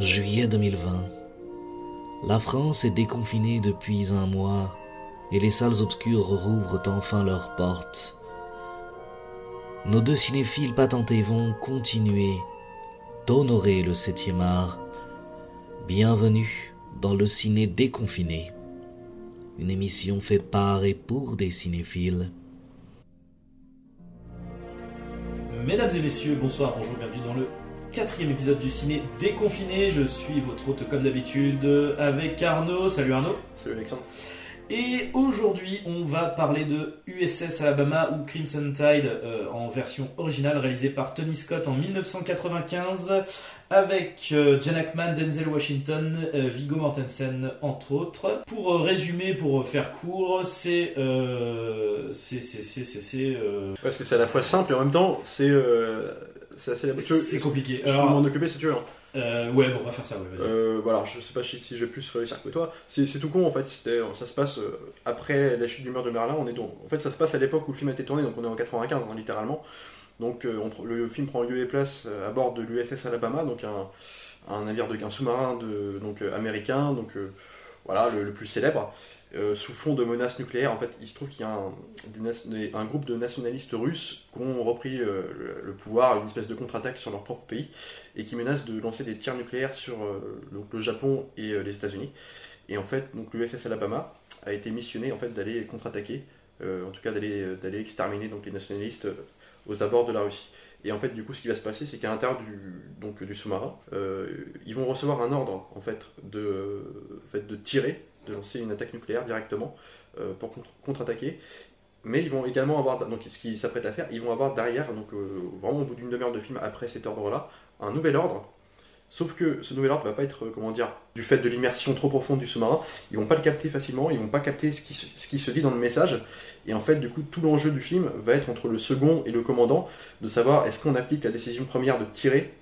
Juillet 2020. La France est déconfinée depuis un mois et les salles obscures rouvrent enfin leurs portes. Nos deux cinéphiles patentés vont continuer d'honorer le septième art. Bienvenue dans le ciné déconfiné, une émission faite par et pour des cinéphiles. Mesdames et messieurs, bonsoir, bonjour, bienvenue dans le quatrième épisode du ciné déconfiné. Je suis votre hôte comme d'habitude avec Arnaud. Salut Arnaud. Salut Alexandre. Et aujourd'hui, on va parler de USS Alabama ou Crimson Tide euh, en version originale réalisée par Tony Scott en 1995 avec euh, Jan Ackman, Denzel Washington, euh, Viggo Mortensen entre autres. Pour euh, résumer, pour faire court, c'est euh, c'est c'est c'est c'est euh, Parce que c'est à la fois simple et en même temps c'est euh, c'est assez. Je, c'est je compliqué. peux Alors, m'en occuper si tu veux. hein. euh, ouais, bon, on va faire ça. Ouais, vas-y. Euh, voilà, je sais pas si, si je vais plus réussir que toi. C'est c'est tout con en fait. C'était, ça se passe euh, après la chute du mur de Merlin. On est donc, en fait, ça se passe à l'époque où le film a été tourné, donc on est en 95 hein, littéralement. Donc euh, on le film prend lieu et place à bord de l'USS Alabama, donc un, un navire de un sous-marin de donc américain, donc voilà le, le plus célèbre. Euh, sous fond de menaces nucléaires, en fait, il se trouve qu'il y a un, un groupe de nationalistes russes qui ont repris euh, le, pouvoir, une espèce de contre-attaque sur leur propre pays, et qui menacent de lancer des tirs nucléaires sur euh, le Japon et les États-Unis. Et en fait, donc l'USS Alabama a été missionné en fait d'aller contre-attaquer, en tout cas d'aller exterminer donc les nationalistes aux abords de la Russie. Et en fait, du coup, ce qui va se passer, c'est qu'à l'intérieur du, du sous-marin, ils vont recevoir un ordre en fait de, en fait, de tirer, de lancer une attaque nucléaire directement euh, pour contre- contre-attaquer. Mais ils vont également avoir, donc ce qu'ils s'apprêtent à faire, ils vont avoir derrière, donc euh, vraiment au bout d'une demi-heure de film après cet ordre-là, un nouvel ordre. Sauf que ce nouvel ordre va pas être, euh, comment dire, du fait de l'immersion trop profonde du sous-marin, ils vont pas le capter facilement, ils vont pas capter ce qui, se- ce qui se dit dans le message. Et en fait, du coup, tout l'enjeu du film va être entre le second et le commandant, de savoir est-ce qu'on applique la décision première de tirer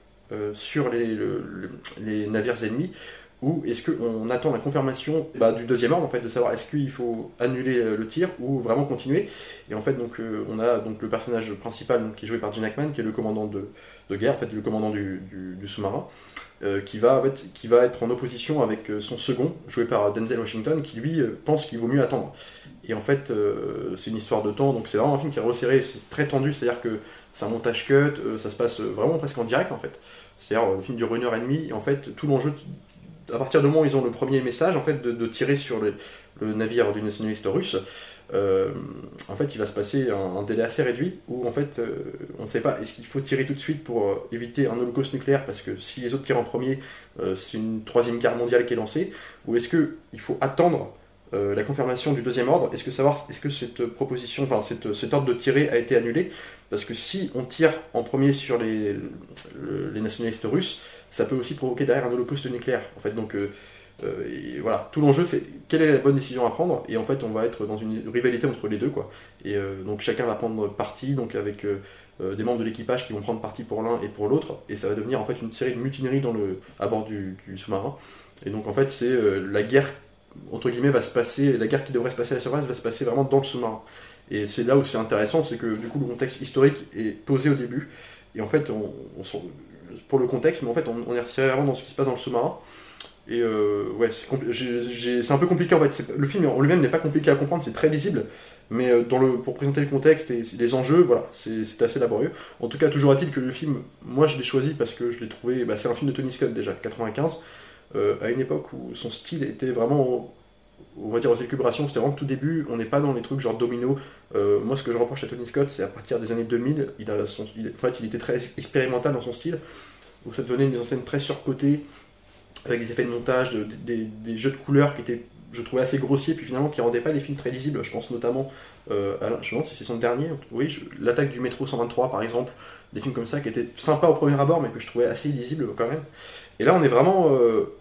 sur les, le- le- les navires ennemis, ou est-ce qu'on attend la confirmation bah, du deuxième ordre, en fait, de savoir est-ce qu'il faut annuler le tir ou vraiment continuer. Et en fait, donc, euh, on a donc le personnage principal qui est joué par Gene Hackman, qui est le commandant de, de guerre, en fait, le commandant du, du- sous-marin, euh, qui, va, en fait, qui va être en opposition avec euh, son second, joué par Denzel Washington, qui lui pense qu'il vaut mieux attendre. Et en fait, c'est une histoire de temps, donc c'est vraiment un film qui est resserré, c'est très tendu, c'est-à-dire que c'est un montage cut, ça se passe vraiment presque en direct en fait. C'est-à-dire le film dure une heure et demie, et en fait, tout l'enjeu, à partir du moment où ils ont le premier message, en fait, de, tirer sur le, navire du nationaliste russe, euh, en fait, il va se passer un, délai assez réduit où, en fait, euh, on ne sait pas, est-ce qu'il faut tirer tout de suite pour euh, éviter un holocauste nucléaire, parce que si les autres tirent en premier, c'est une troisième guerre mondiale qui est lancée, ou est-ce qu'il faut attendre la confirmation du deuxième ordre? Est-ce que savoir, est-ce que cette proposition, enfin, cet ordre de tirer a été annulé? Parce que si on tire en premier sur les, le- les nationalistes russes, ça peut aussi provoquer derrière un holocauste nucléaire. En fait, donc euh, euh, voilà, tout l'enjeu c'est quelle est la bonne décision à prendre, et en fait on va être dans une rivalité entre les deux quoi. Et euh, donc chacun va prendre parti, donc avec des membres de l'équipage qui vont prendre parti pour l'un et pour l'autre, et ça va devenir en fait une série de mutineries dans le, à bord du, sous-marin. Et donc en fait c'est la guerre entre guillemets va se passer, la guerre qui devrait se passer à la surface va se passer vraiment dans le sous-marin. Et c'est là où c'est intéressant, c'est que du coup le contexte historique est posé au début, et en fait on, on pour le contexte, mais en fait on, est resserré vraiment dans ce qui se passe dans le sous-marin. Et euh, ouais, c'est un peu compliqué en fait. Le film en lui-même n'est pas compliqué à comprendre, c'est très lisible. Mais euh, dans le, pour présenter le contexte et les enjeux, voilà, c'est assez laborieux. En tout cas, toujours est-il que le film, moi je l'ai choisi parce que je l'ai trouvé. Bah, c'est un film de Tony Scott déjà, 95, euh, à une époque où son style était vraiment, on va dire aux élucubrations, c'était vraiment tout début. On n'est pas dans les trucs genre domino. Moi, ce que je reproche à Tony Scott, c'est à partir des années 2000, il a son, il- en fait, il était très expérimental dans son style. Où ça devenait une mise en scène très surcotée avec des effets de montage, de- des, jeux de couleurs qui étaient, je trouvais, assez grossiers, puis finalement qui rendaient pas les films très lisibles. Je pense notamment, euh, à, la- je demande si c'est son dernier, oui, l'attaque du métro 123 par exemple, des films comme ça qui étaient sympas au premier abord, mais que je trouvais assez lisibles quand même. Et là, on est vraiment euh,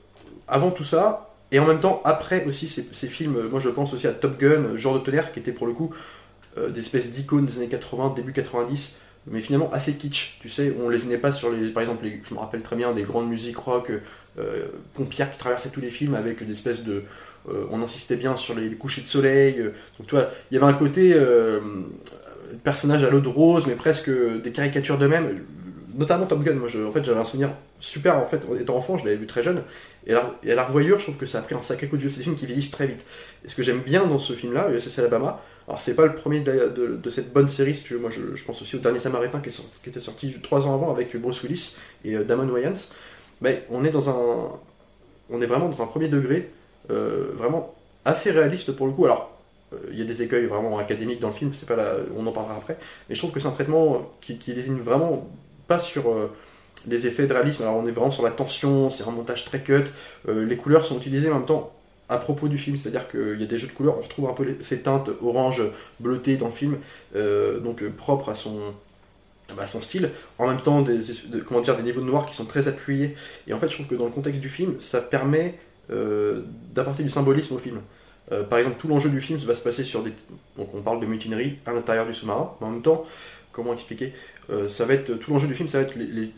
avant tout ça, et en même temps après aussi ces, films. Moi, je pense aussi à Top Gun, Genre de tonnerre, qui était pour le coup euh, des espèces d'icônes des années 80, début 90 mais finalement assez kitsch, tu sais, on les n'est pas sur les, par exemple, je me rappelle très bien des grandes musiques rock euh, pompières qui traversaient tous les films avec des espèces de, euh, on insistait bien sur les, les couchers de soleil, euh, donc tu vois, il y avait un côté euh, personnage à l'eau de rose, mais presque des caricatures d'eux-mêmes. Notamment Top Gun. Moi, en fait, j'avais un souvenir super. En fait, étant enfant, je l'avais vu très jeune. Et la, et la revoyure, je trouve que ça a pris un sacré coup de vieux. C'est des films qui vieillissent très vite. Et ce que j'aime bien dans ce film-là, USS Alabama, alors c'est pas le premier de, cette bonne série, si tu veux. Moi, je, pense aussi au dernier Samaritain qui, qui était sorti trois ans avant avec Bruce Willis et euh, Damon Wayans. Mais on est dans un, on est vraiment dans un premier degré, euh, vraiment assez réaliste pour le coup. Alors, euh, il y a des écueils vraiment académiques dans le film, c'est pas là, on en parlera après. Mais je trouve que c'est un traitement qui, lésigne vraiment pas sur euh, les effets de réalisme. Alors, on est vraiment sur la tension, c'est un montage très cut. euh, les couleurs sont utilisées en même temps à propos du film, c'est-à-dire qu'il y a des jeux de couleurs, on retrouve un peu ces teintes orange bleutées dans le film, euh, donc propre à son, bah, son style. En même temps, des, de- comment dire, des niveaux de noir qui sont très appuyés. Et en fait, je trouve que dans le contexte du film, ça permet d'apporter du symbolisme au film. Par exemple, tout l'enjeu du film va se passer sur des. Donc, on parle de mutinerie à l'intérieur du sous-marin, mais en même temps, comment expliquer Euh, Ça va être tout l'enjeu du film, ça va être les,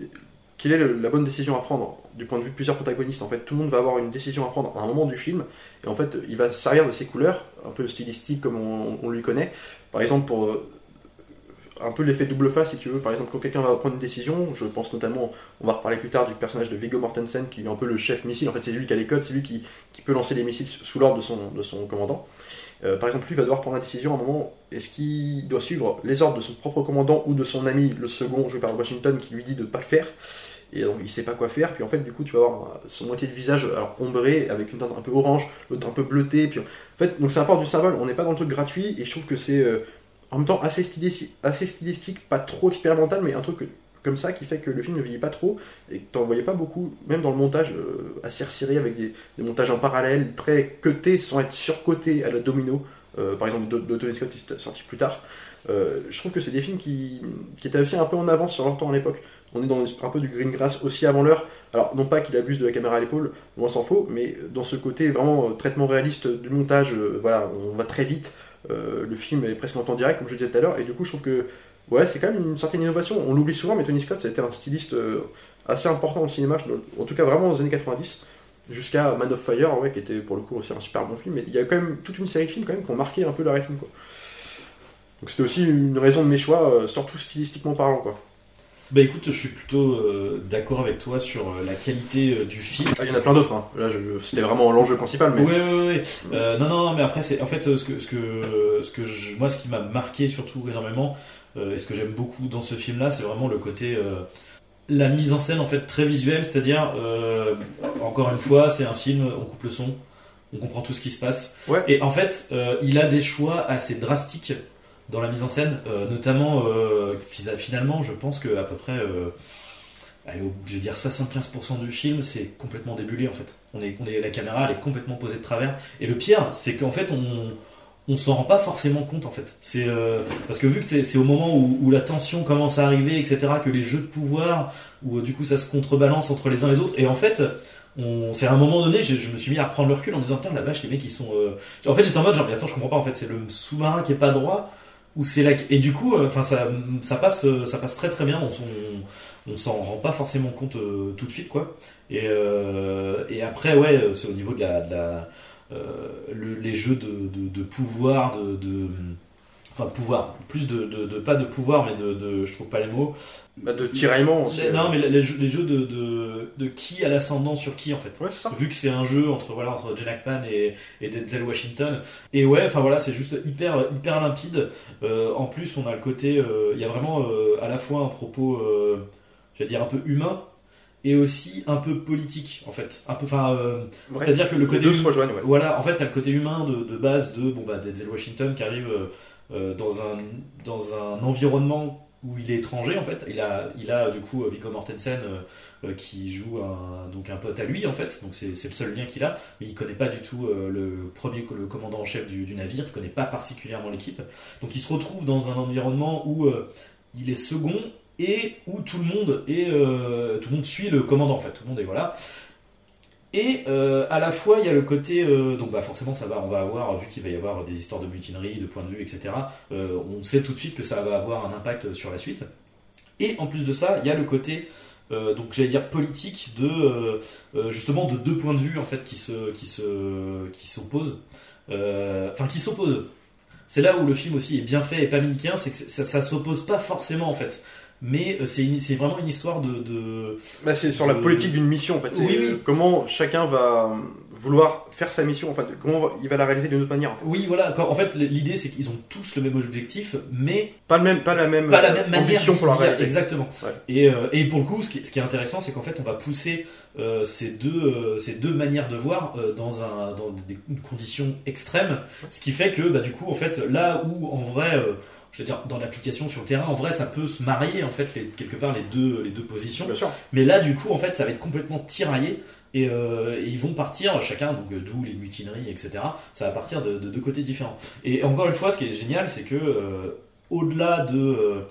quelle est la bonne décision à prendre du point de vue de plusieurs protagonistes. En fait, tout le monde va avoir une décision à prendre à un moment du film, et en fait, il va se servir de ces couleurs, un peu stylistiques comme on, on lui connaît. Par exemple, pour euh, un peu l'effet double face, si tu veux. Par exemple, quand quelqu'un va prendre une décision, je pense notamment, on va reparler plus tard du personnage de Viggo Mortensen, qui est un peu le chef missile. En fait, c'est lui qui a les codes, c'est lui qui, qui peut lancer les missiles sous l'ordre de son, de son commandant. Euh, par exemple, lui va devoir prendre la décision à un moment est-ce qu'il doit suivre les ordres de son propre commandant ou de son ami, le second, joué par Washington, qui lui dit de ne pas le faire. Et donc il sait pas quoi faire, puis en fait du coup tu vas avoir euh, son moitié de visage alors ombré avec une teinte un peu orange, l'autre un peu bleuté, puis en fait donc ça apporte du symbole, on n'est pas dans le truc gratuit et je trouve que c'est euh, en même temps assez, assez stylistique, pas trop expérimental, mais un truc que- comme ça qui fait que le film ne vieillit pas trop et que t'en voyais pas beaucoup, même dans le montage euh, assez resserré avec des, montages en parallèle, très cutés sans être surcotés à la domino, euh, par exemple de, Tony Scott qui est sorti plus tard. Euh, je trouve que c'est des films qui, étaient aussi un peu en avance sur leur temps à l'époque. On est dans un peu du green grass aussi avant l'heure. Alors, non pas qu'il abuse de la caméra à l'épaule, loin s'en faut, mais dans ce côté vraiment traitement réaliste du montage, voilà, on va très vite. le film est presque en temps direct, comme je disais tout à l'heure, et du coup, je trouve que ouais, c'est quand même une certaine innovation. On l'oublie souvent, mais Tony Scott, été un styliste euh, assez important au cinéma, en tout cas vraiment aux années 90, jusqu'à Man of Fire, ouais, qui était pour le coup aussi un super bon film. Mais il y a quand même toute une série de films quand même qui ont marqué un peu la rétine, quoi. Donc c'était aussi une raison de mes choix, euh, surtout stylistiquement parlant, quoi. Bah écoute, je suis plutôt euh, d'accord avec toi sur euh, la qualité euh, du film. Ah, il y en a plein d'autres, hein. là je- c'était vraiment l'enjeu principal, mais. Ouais, ouais, ouais. Euh, non, non, non, mais après, c'est en fait ce que, ce que, ce que je- moi, ce qui m'a marqué surtout énormément, et ce que j'aime beaucoup dans ce film-là, c'est vraiment le côté, la mise en scène en fait très visuelle, c'est-à-dire, encore une fois, c'est un film, on coupe le son, on comprend tout ce qui se passe, Ouais. et en fait, il a des choix assez drastiques dans la mise en scène, euh, notamment, euh, finalement, je pense que à peu près. euh, je veux dire 75% du film, c'est complètement débulé en fait. On est, la caméra, elle est complètement posée de travers. Et le pire, c'est qu'en fait, on, on s'en rend pas forcément compte en fait. C'est parce que vu que c'est- au moment où, la tension commence à arriver, etc., que les jeux de pouvoir, où du coup ça se contrebalance entre les uns et les autres. Et en fait, c'est à un moment donné, je, me suis mis à reprendre le recul en me disant putain la vache, les mecs ils sont. En fait, j'étais en mode genre mais attends, je comprends pas en fait, c'est le sous-marin qui est pas droit c'est là et du coup, euh, enfin ça, ça passe, euh, ça passe très très bien. On, on, s'en rend pas forcément compte euh, tout de suite quoi. Et, après ouais, c'est au niveau de la, le- les jeux de, pouvoir, de- enfin pouvoir, plus de, de, de- pas de pouvoir, mais de, de- je trouve pas les mots. Bah, de tiraillement aussi. Les- non, mais les, les jeux, les jeux de, de, de qui a l'ascendant sur qui en fait. Ouais, c'est ça. Vu que c'est un jeu entre voilà entre Jen Hackman et, et Denzel Washington. Et ouais, enfin voilà, c'est juste hyper hyper limpide. Euh, en plus, on a le côté, euh, il y a vraiment euh, à la fois un propos, euh, j'allais dire un peu humain. Et aussi un peu politique en fait, un peu, enfin, euh, Ouais. c'est-à-dire que le Les côté deux se rejoignent, ouais. voilà, en fait, t'as le côté humain de, de base de bon bah Denzel Washington qui arrive euh, dans un dans un environnement où il est étranger en fait. Il a il a du coup euh, Viggo Mortensen euh, euh, qui joue un donc un pote à lui en fait. Donc c'est le seul lien qu'il a, mais il connaît pas du tout euh, le premier le commandant en chef du, du navire. Il connaît pas particulièrement l'équipe. Donc il se retrouve dans un environnement où euh, il est second et où tout le monde euh, tout le monde suit le commandant en fait. Tout le monde voilà. Et euh, à la fois, il y a le côté, euh, donc bah forcément, ça va, on va avoir, vu qu'il va y avoir des histoires de mutinerie, de points de vue, etc. euh, on sait tout de suite que ça va avoir un impact sur la suite. Et en plus de ça, il y a le côté, donc j'allais dire politique de, justement, de deux points de vue en fait qui se, qui se, qui s'opposent, enfin qui s'opposent. C'est là où le film aussi est bien fait et pas manichéen, c'est que ça, ça s'oppose pas forcément en fait. Mais euh, c'est vraiment une histoire de, de- Bah, c'est sur la politique d'une mission en fait. Oui, oui. euh, comment chacun va vouloir faire sa mission, en fait, comment il va la réaliser d'une autre manière. en fait. oui voilà en fait l'idée c'est qu'ils ont tous le même objectif mais Pas, le même, pas la même, pas la euh, même manière pour la réaliser. exactement Ouais. et, euh, et pour le coup ce qui, ce qui est intéressant c'est qu'en fait on va pousser euh, ces deux euh, ces deux manières de voir euh, dans un dans des une conditions extrêmes ce qui fait que bah, du coup en fait là où en vrai euh, je veux dire dans l'application sur le terrain en vrai ça peut se marier en fait les, quelque part les deux les deux positions Bien sûr. mais là, du coup, en fait, ça va être complètement tiraillé. Et, euh, et ils vont partir chacun, donc d'où les mutineries, etc. Ça va partir de, de deux côtés différents. Et encore une fois, ce qui est génial, c'est que euh, au-delà de, euh,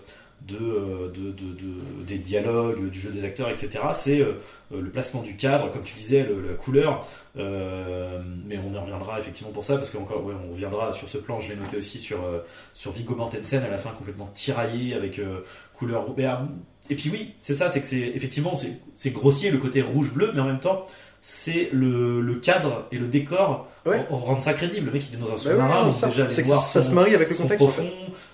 euh, de- de- de- des dialogues, du jeu des acteurs, etc., c'est euh, euh, le placement du cadre, comme tu disais, le- la couleur. Mais on y reviendra effectivement pour ça, parce qu'encore, on reviendra sur ce plan. Je l'ai noté aussi sur, euh, sur Viggo Mortensen à la fin, complètement tiraillé avec couleur. et puis oui, c'est ça, c'est que c'est effectivement c'est grossier le côté rouge-bleu, mais en même temps c'est le, le cadre et le décor Ouais. on, on rend ça crédible. Le mec il est dans un Bah sous-marin, donc ça, déjà que voir ça son- se marie avec le contexte. en profond.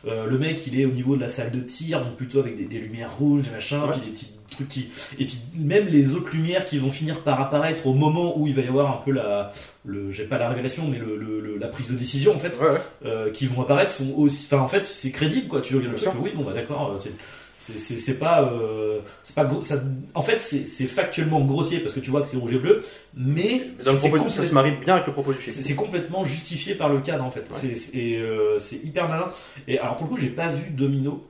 fait. Euh, le mec il est au niveau de la salle de tir, donc plutôt avec des, des lumières rouges, des machins, Ouais. puis des petits trucs qui. Et puis même les autres lumières qui vont finir par apparaître au moment où il va y avoir un peu la. Le, j'ai pas la révélation, mais le, le- la prise de décision en fait Ouais, ouais. euh, qui vont apparaître sont aussi. Enfin, en fait, c'est crédible, quoi. Tu regardes le truc, oui, bon, bah d'accord, euh, c'est. C'est, pas. euh, c'est pas gros- ça, en fait, c'est, c'est factuellement grossier parce que tu vois que c'est rouge et bleu, mais. Dans le propos, ça se marie bien avec le propos du film. c'est, complètement justifié par le cadre en fait. C'est, c'est, euh, c'est hyper malin. Et alors pour le coup, j'ai pas vu Domino.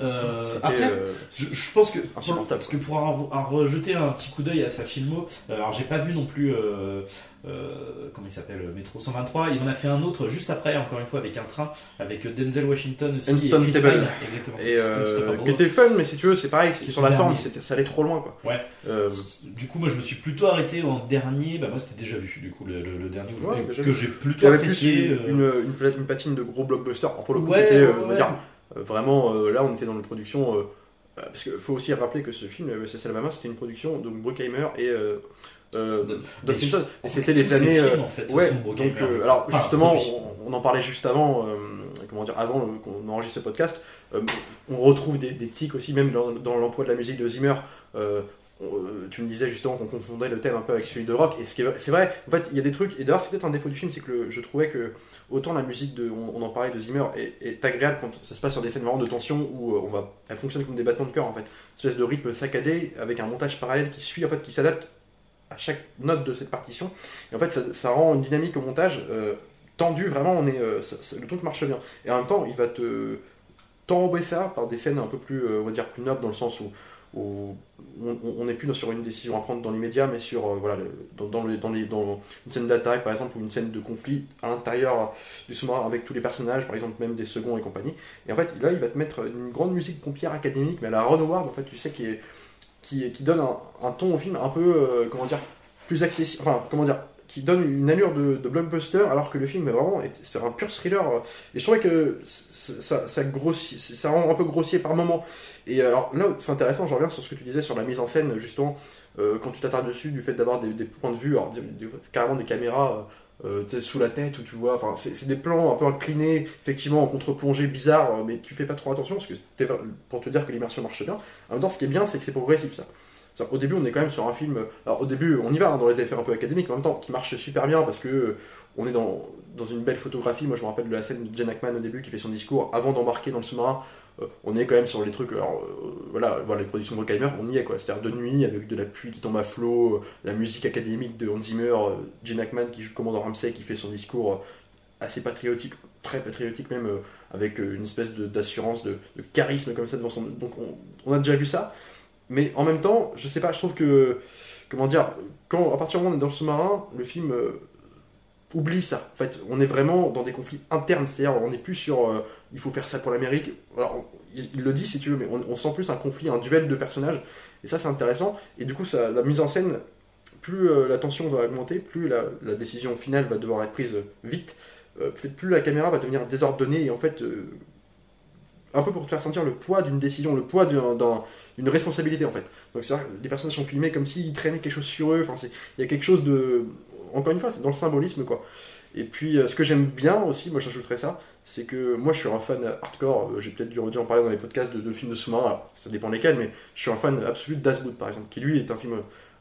Euh, après, euh, je, je pense que insupportable. parce que pour avoir rejeté un petit coup d'œil à sa filmo, euh, alors j'ai pas vu non plus euh, euh, comment il s'appelle Métro 123. Il en a fait un autre juste après, encore une fois avec un train avec Denzel Washington aussi. Instant et Table. Pine, exactement. et euh, qui était fun, mais si tu veux, c'est pareil, c'est- sur la forme, derniers. c'était- ça allait trop loin, quoi. Ouais. Euh, Du coup, moi je me suis plutôt arrêté en dernier. Bah moi c'était déjà vu du coup le, le- le dernier Ouais, que j'ai plutôt avait plus apprécié. une, une, une patine de gros blockbuster. Pour le coup, Ouais, ouais, on va dire, vraiment, euh, là, on était dans une production. euh, euh, parce qu'il faut aussi rappeler que ce film, euh, USS Alabama, c'était une production de Bruckheimer et euh, euh, c'était les années. films, euh, en fait, ouais, donc, euh, alors justement, on, on en parlait juste avant, euh, comment dire, avant euh, qu'on enregistre ce podcast. euh, on retrouve des, des tics aussi, même dans, dans l'emploi de la musique de Zimmer. Euh, tu me disais justement qu'on confondait le thème un peu avec celui de rock, et c'est vrai, en fait, il y a des trucs, et d'ailleurs, c'est peut-être un défaut du film, c'est que je trouvais que autant la musique de, on, en parlait de Zimmer, est, agréable quand ça se passe sur des scènes vraiment de tension où euh, on va, elle fonctionne comme des battements de cœur en fait, une espèce de rythme saccadé avec un montage parallèle qui suit, en fait, qui s'adapte à chaque note de cette partition, et en fait, ça, rend une dynamique au montage euh, tendue, vraiment, on est, euh, ça- ça- le truc marche bien, et en même temps, il va te t'enrober ça par des scènes un peu plus, on va dire, plus nobles dans le sens où où on- n'est plus sur une décision à prendre dans l'immédiat, mais sur euh, voilà, dans, une scène d'attaque par exemple, ou une scène de conflit à l'intérieur du sous-marin avec tous les personnages, par exemple même des seconds et compagnie. Et en fait, là, il va te mettre une grande musique pompière académique, mais à la Ron Howard, en fait, tu sais, qui, est, qui, donne un, ton au film un peu, euh, comment dire, plus accessible, comment dire, qui donne une allure de, blockbuster, alors que le film est vraiment, est- c'est un pur thriller. Et je trouvais que ça, grossit, ça rend un peu grossier par moment. Et alors là, c'est intéressant, je reviens sur ce que tu disais sur la mise en scène, justement, euh, quand tu t'attardes dessus, du fait d'avoir des, points de vue, carrément des caméras euh, sous la tête, où tu vois, enfin, c'est des plans un peu inclinés, effectivement, en contre-plongée bizarre, mais tu fais pas trop attention, parce que pour te dire que l'immersion marche bien. En même temps, ce qui est bien, c'est que c'est progressif, ça. Au début, on est quand même sur un film. Alors, au début, on y va hein, dans les effets un peu académiques, mais en même temps, qui marche super bien parce que euh, on est dans, dans une belle photographie. Moi, je me rappelle de la scène de Jen Ackman au début qui fait son discours avant d'embarquer dans le sous-marin. Euh, on est quand même sur les trucs. Alors, euh, voilà, voilà, les productions de Bruckheimer, on y est quoi. C'est-à-dire de nuit avec de la pluie qui tombe à flot, la musique académique de Hans Zimmer, Jen Ackman qui joue commandant Ramsey qui fait son discours assez patriotique, très patriotique même, avec une espèce d'assurance, de, de charisme comme ça devant son. Donc, on, on a déjà vu ça. Mais en même temps, je sais pas, je trouve que, comment dire, quand, à partir du moment où on est dans le sous-marin, le film euh, oublie ça. En fait, on est vraiment dans des conflits internes, c'est-à-dire on n'est plus sur euh, il faut faire ça pour l'Amérique. Alors, il, le dit si tu veux, mais on, sent plus un conflit, un duel de personnages, et ça c'est intéressant. Et du coup, ça, la mise en scène, plus euh, la tension va augmenter, plus la, la décision finale va devoir être prise vite, plus la caméra va devenir désordonnée, et en fait. Euh, un peu pour te faire sentir le poids d'une décision, le poids d'un- d'un- d'une responsabilité en fait. Donc c'est les personnages sont filmés comme s'ils traînaient quelque chose sur eux. Enfin, il y a quelque chose de, encore une fois, c'est dans le symbolisme quoi. Et puis, ce que j'aime bien aussi, moi j'ajouterais ça, c'est que moi je suis un fan hardcore, j'ai peut-être dû en parler dans les podcasts de, films de sous-marins, ça dépend lesquels, mais je suis un fan absolu d'Asboot par exemple, qui lui est un film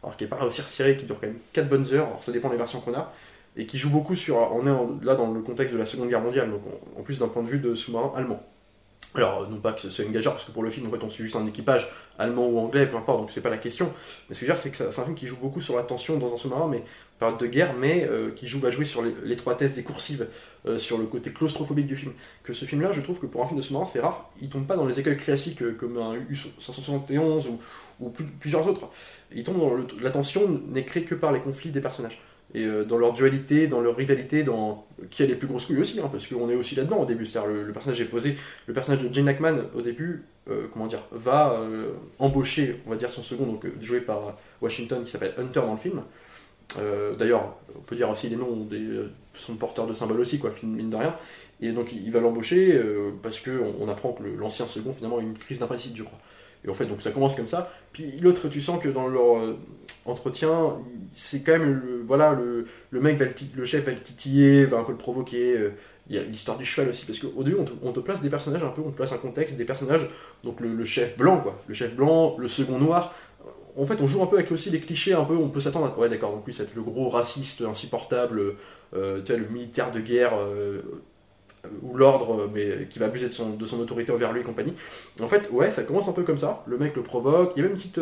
alors qui est pas aussi resserré, qui dure quand même 4 bonnes heures, alors ça dépend des versions qu'on a, et qui joue beaucoup sur. On est là dans le contexte de la Seconde Guerre mondiale, donc en plus d'un point de vue de sous-marin allemand. Alors, non pas que c'est engageant, parce que pour le film, en fait, on suit juste un équipage allemand ou anglais, peu importe, donc c'est pas la question. Mais ce que je veux dire, c'est que c'est un film qui joue beaucoup sur la tension dans un sous-marin, mais période de guerre, mais euh, qui joue, va jouer sur l'étroitesse des coursives, euh, sur le côté claustrophobique du film. Que ce film-là, je trouve que pour un film de sous-marin, c'est rare. Il tombe pas dans les écoles classiques euh, comme un U-571 ou, plusieurs autres. Il tombe dans la tension n'est créée que par les conflits des personnages et euh, dans leur dualité, dans leur rivalité, dans qui a les plus grosses couilles aussi, hein, parce qu'on est aussi là-dedans au début. C'est-à-dire le, personnage est posé, le personnage de Jane Ackman au début, euh, comment dire, va euh, embaucher, on va dire son second, donc joué par Washington, qui s'appelle Hunter dans le film. D'ailleurs, on peut dire aussi les noms des, sont porteurs de symboles aussi, quoi, mine de rien. Et donc il va l'embaucher parce qu'on on apprend que l'ancien second finalement a une crise d'impatience, je crois. Et en fait, donc ça commence comme ça. Puis l'autre, tu sens que dans leur euh, entretien, c'est quand même le, voilà, le, le mec, va le, chef va le titiller, va un peu le provoquer. Euh, il y a l'histoire du cheval aussi, parce qu'au début, on te, place des personnages un peu, on te place un contexte, des personnages, donc le, chef blanc, quoi. Le chef blanc, le second noir. En fait, on joue un peu avec aussi les clichés, un peu, on peut s'attendre à. Ouais, d'accord, donc lui, c'est le gros raciste insupportable, euh, tu vois, le militaire de guerre ou l'ordre, mais qui va abuser de son, de son autorité envers lui et compagnie. En fait, ouais, ça commence un peu comme ça. Le mec le provoque. Il y a même une petite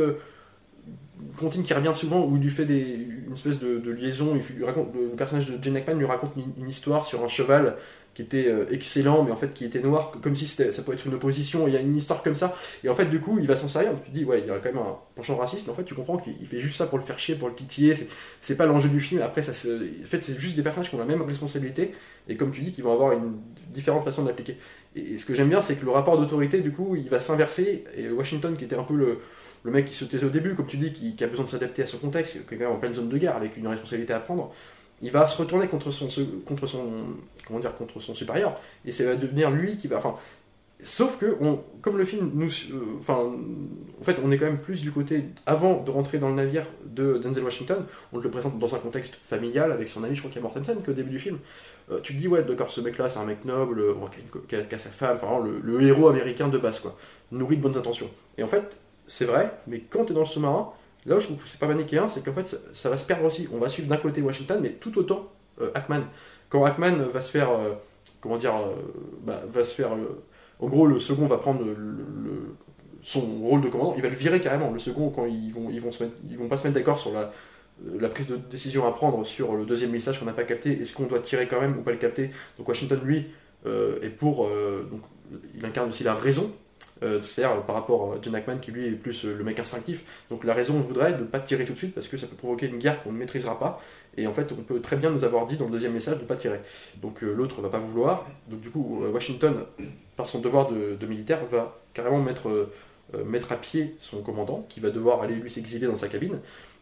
comptine qui revient souvent où il lui fait une espèce de, liaison. Il, le personnage de Jane Ackman lui raconte une, histoire sur un cheval qui était euh, excellent, mais en fait qui était noir, comme si ça pouvait être une opposition. Il y a une histoire comme ça, et en fait, du coup, il va s'en servir. Tu te dis, ouais, il y a quand même un penchant raciste, mais en fait, tu comprends qu'il fait juste ça pour le faire chier, pour le titiller. C'est pas l'enjeu du film. Après, ça en fait, c'est juste des personnages qui ont la même responsabilité, et comme tu dis, qui vont avoir une différente façon d'appliquer. Et, ce que j'aime bien, c'est que le rapport d'autorité, du coup, il va s'inverser, et Washington, qui était un peu le, mec qui se taisait au début, comme tu dis, qui, qui a besoin de s'adapter à son contexte, qui est quand même en pleine zone de guerre, avec une responsabilité à prendre il va se retourner contre son, contre son, comment dire, contre son supérieur, et ça va devenir lui qui va, enfin, sauf que, on, comme le film nous, euh, enfin, en fait, on est quand même plus du côté, avant de rentrer dans le navire de Denzel Washington, on le présente dans un contexte familial avec son ami, je crois qu'il y a Mortensen, qu'au début du film. Euh, tu te dis, ouais, d'accord, ce mec-là, c'est un mec noble, euh, qui, a, sa femme, enfin, le, héros américain de base, quoi, nourri de bonnes intentions. Et en fait, c'est vrai, mais quand tu es dans le sous-marin, Là où je trouve que c'est pas manichéen, c'est qu'en fait, ça, va se perdre aussi. On va suivre d'un côté Washington, mais tout autant euh, Hackman. Quand Hackman va se faire, comment dire, bah, va se faire, en gros, le second va prendre son rôle de commandant, il va le virer carrément. Le second, quand ils vont, ils vont, pas se mettre d'accord sur la, la prise de décision à prendre sur le deuxième message qu'on n'a pas capté, est-ce qu'on doit tirer quand même ou pas le capter? Donc Washington, lui, est pour, donc, il incarne aussi la raison, euh, c'est-à-dire par rapport à John Hackman qui lui est plus euh, le mec instinctif. Donc la raison voudrait ne pas tirer tout de suite parce que ça peut provoquer une guerre qu'on ne maîtrisera pas. Et en fait, on peut très bien nous avoir dit dans le deuxième message de ne pas tirer. Donc euh, l'autre va pas vouloir. Donc du coup, Washington, par son devoir de, militaire, va carrément mettre, mettre à pied son commandant qui va devoir aller lui s'exiler dans sa cabine.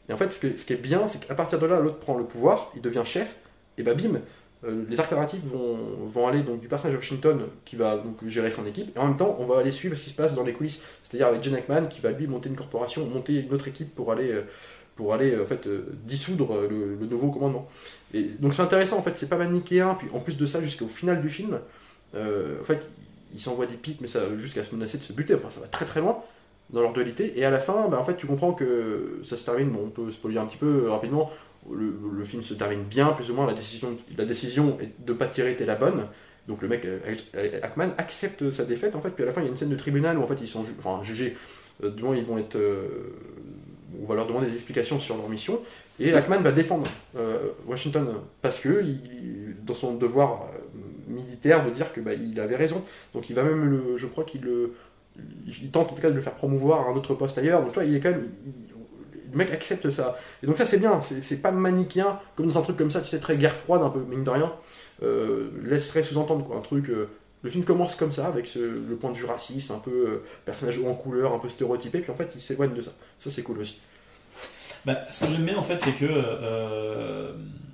Et en fait, ce, qui est bien, c'est qu'à partir de là, l'autre prend le pouvoir, il devient chef, et bah bim, euh, les arcs narratifs vont, vont, aller donc du personnage Washington qui va donc gérer son équipe, et en même temps on va aller suivre ce qui se passe dans les coulisses, c'est-à-dire avec John Hackman qui va lui monter une corporation, monter une autre équipe pour aller, euh, pour aller en fait euh, dissoudre le, nouveau commandement. Et donc c'est intéressant en fait, c'est pas manichéen, puis en plus de ça jusqu'au final du film, en fait il s'envoie des pics mais ça jusqu'à se menacer de se buter, enfin ça va très très loin dans leur dualité, et à la fin bah, en fait tu comprends que ça se termine, bon, on peut spoiler un petit peu rapidement, le, film se termine bien, plus ou moins, la décision, la décision de pas tirer était la bonne. Donc le mec, euh, Hackman, accepte sa défaite, en fait, puis à la fin, il y a une scène de tribunal où en fait, ils sont enfin, jugés, euh, du moins, ils vont être... Euh, on va leur demander des explications sur leur mission, et Hackman va défendre Washington, parce que, dans son devoir militaire, de dire que bah, il avait raison. Donc il va même, le, je crois qu'il tente en tout cas de le faire promouvoir à un autre poste ailleurs. Donc tu vois, il est quand même, le mec accepte ça. Et donc ça c'est bien, c'est pas manichéen, comme dans un truc comme ça, tu sais, très guerre froide, un peu, mine de rien, euh, laisserait sous-entendre quoi, un truc... Euh, le film commence comme ça, avec le point de vue raciste, un peu euh, personnage en couleur, un peu stéréotypé, puis en fait il s'éloigne de ça. Ça c'est cool aussi. Bah, ce que j'aime bien en fait, c'est que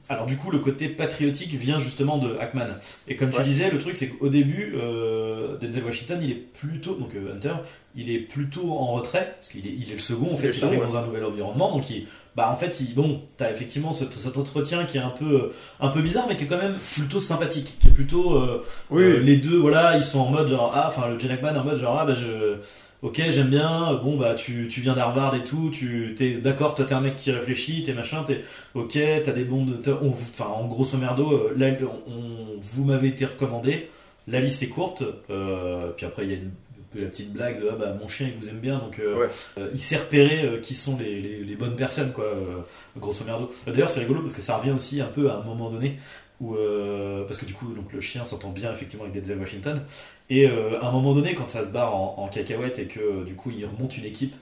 alors du coup, le côté patriotique vient justement de Hackman. Et comme tu disais, le truc c'est qu'au début, euh, Denzel Washington, il est plutôt, donc euh, Hunter, il est plutôt en retrait, parce qu'il est, il est le second, en fait, il, arrive dans un nouvel environnement, donc il, bah en fait, il, bon, t'as effectivement cet, cet entretien qui est un peu, un peu bizarre, mais qui est quand même plutôt sympathique, qui est plutôt, euh, Oui. euh, les deux, voilà, ils sont en mode genre, ah, enfin, le Jen Hackman en mode genre, ah, bah je, ok, j'aime bien, bon, bah tu, tu viens d'Harvard et tout, tu, t'es d'accord, toi t'es un mec qui réfléchit, t'es machin, t'es, ok, t'as des bons, de- on, enfin, en grosso merdo, euh, là, on, vous m'avez été recommandé, la liste est courte, euh, puis après il y a une, la petite blague de, ah, bah mon chien il vous aime bien, donc, euh, Ouais. euh, il sait repérer euh, qui sont les, les, les bonnes personnes, quoi, euh, grosso merdo. D'ailleurs, c'est rigolo parce que ça revient aussi un peu à un moment donné où, euh, parce que du coup, donc le chien s'entend bien effectivement avec Denzel Washington, et euh, à un moment donné, quand ça se barre en, en cacahuète et que du coup il remonte une équipe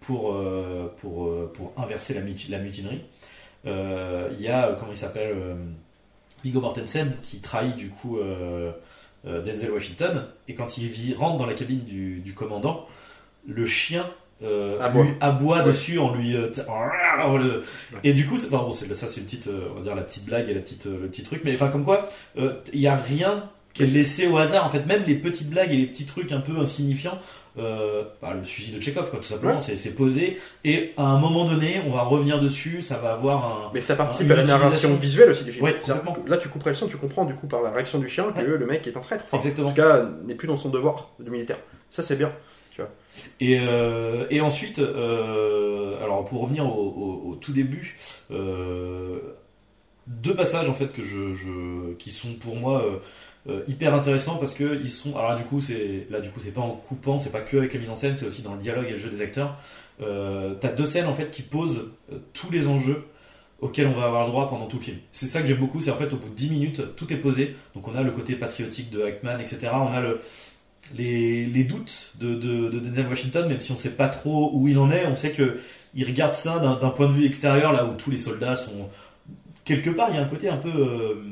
pour euh, pour euh, pour inverser la, muti- la mutinerie, euh, il y a comment il s'appelle Viggo Mortensen qui trahit du coup Denzel Washington, et quand il vit- rentre dans la cabine du, du commandant, le chien euh, Aboie. lui aboie Ouais. dessus en lui euh, et du coup c'est enfin, bon, ça c'est une petite euh, on va dire la petite blague et la petite le petit truc mais enfin comme quoi il y a rien qui est laissé au hasard en fait même les petites blagues et les petits trucs un peu insignifiants euh, bah, le fusil de Chekhov quoi tout simplement Ouais. c'est posé et à un moment donné on va revenir dessus ça va avoir un Mais ça participe à la narration visuelle aussi du film. Ouais, Là, tu couperais le son, tu comprends du coup par la réaction du chien que Ouais. le mec est un traître. Enfin, Exactement. En tout cas, n'est plus dans son devoir de militaire. Ça, c'est bien. Et, euh, et ensuite, euh, alors pour revenir au, au- au tout début, euh, deux passages en fait que je, je- qui sont pour moi euh, hyper intéressants parce que ils sont. Alors là, du coup, c'est là du coup c'est pas en coupant, c'est pas que avec la mise en scène, c'est aussi dans le dialogue et le jeu des acteurs. Euh, T'as deux scènes en fait qui posent euh, tous les enjeux auxquels on va avoir le droit pendant tout le film. C'est ça que j'aime beaucoup, c'est en fait au bout de 10 minutes, tout est posé. Donc on a le côté patriotique de Hackman, etc. On a le, les, les doutes de, de, de Denzel Washington, même si on sait pas trop où il en est, on sait que il regarde ça d'un point de vue extérieur, là où tous les soldats sont quelque part. Il y a un côté un peu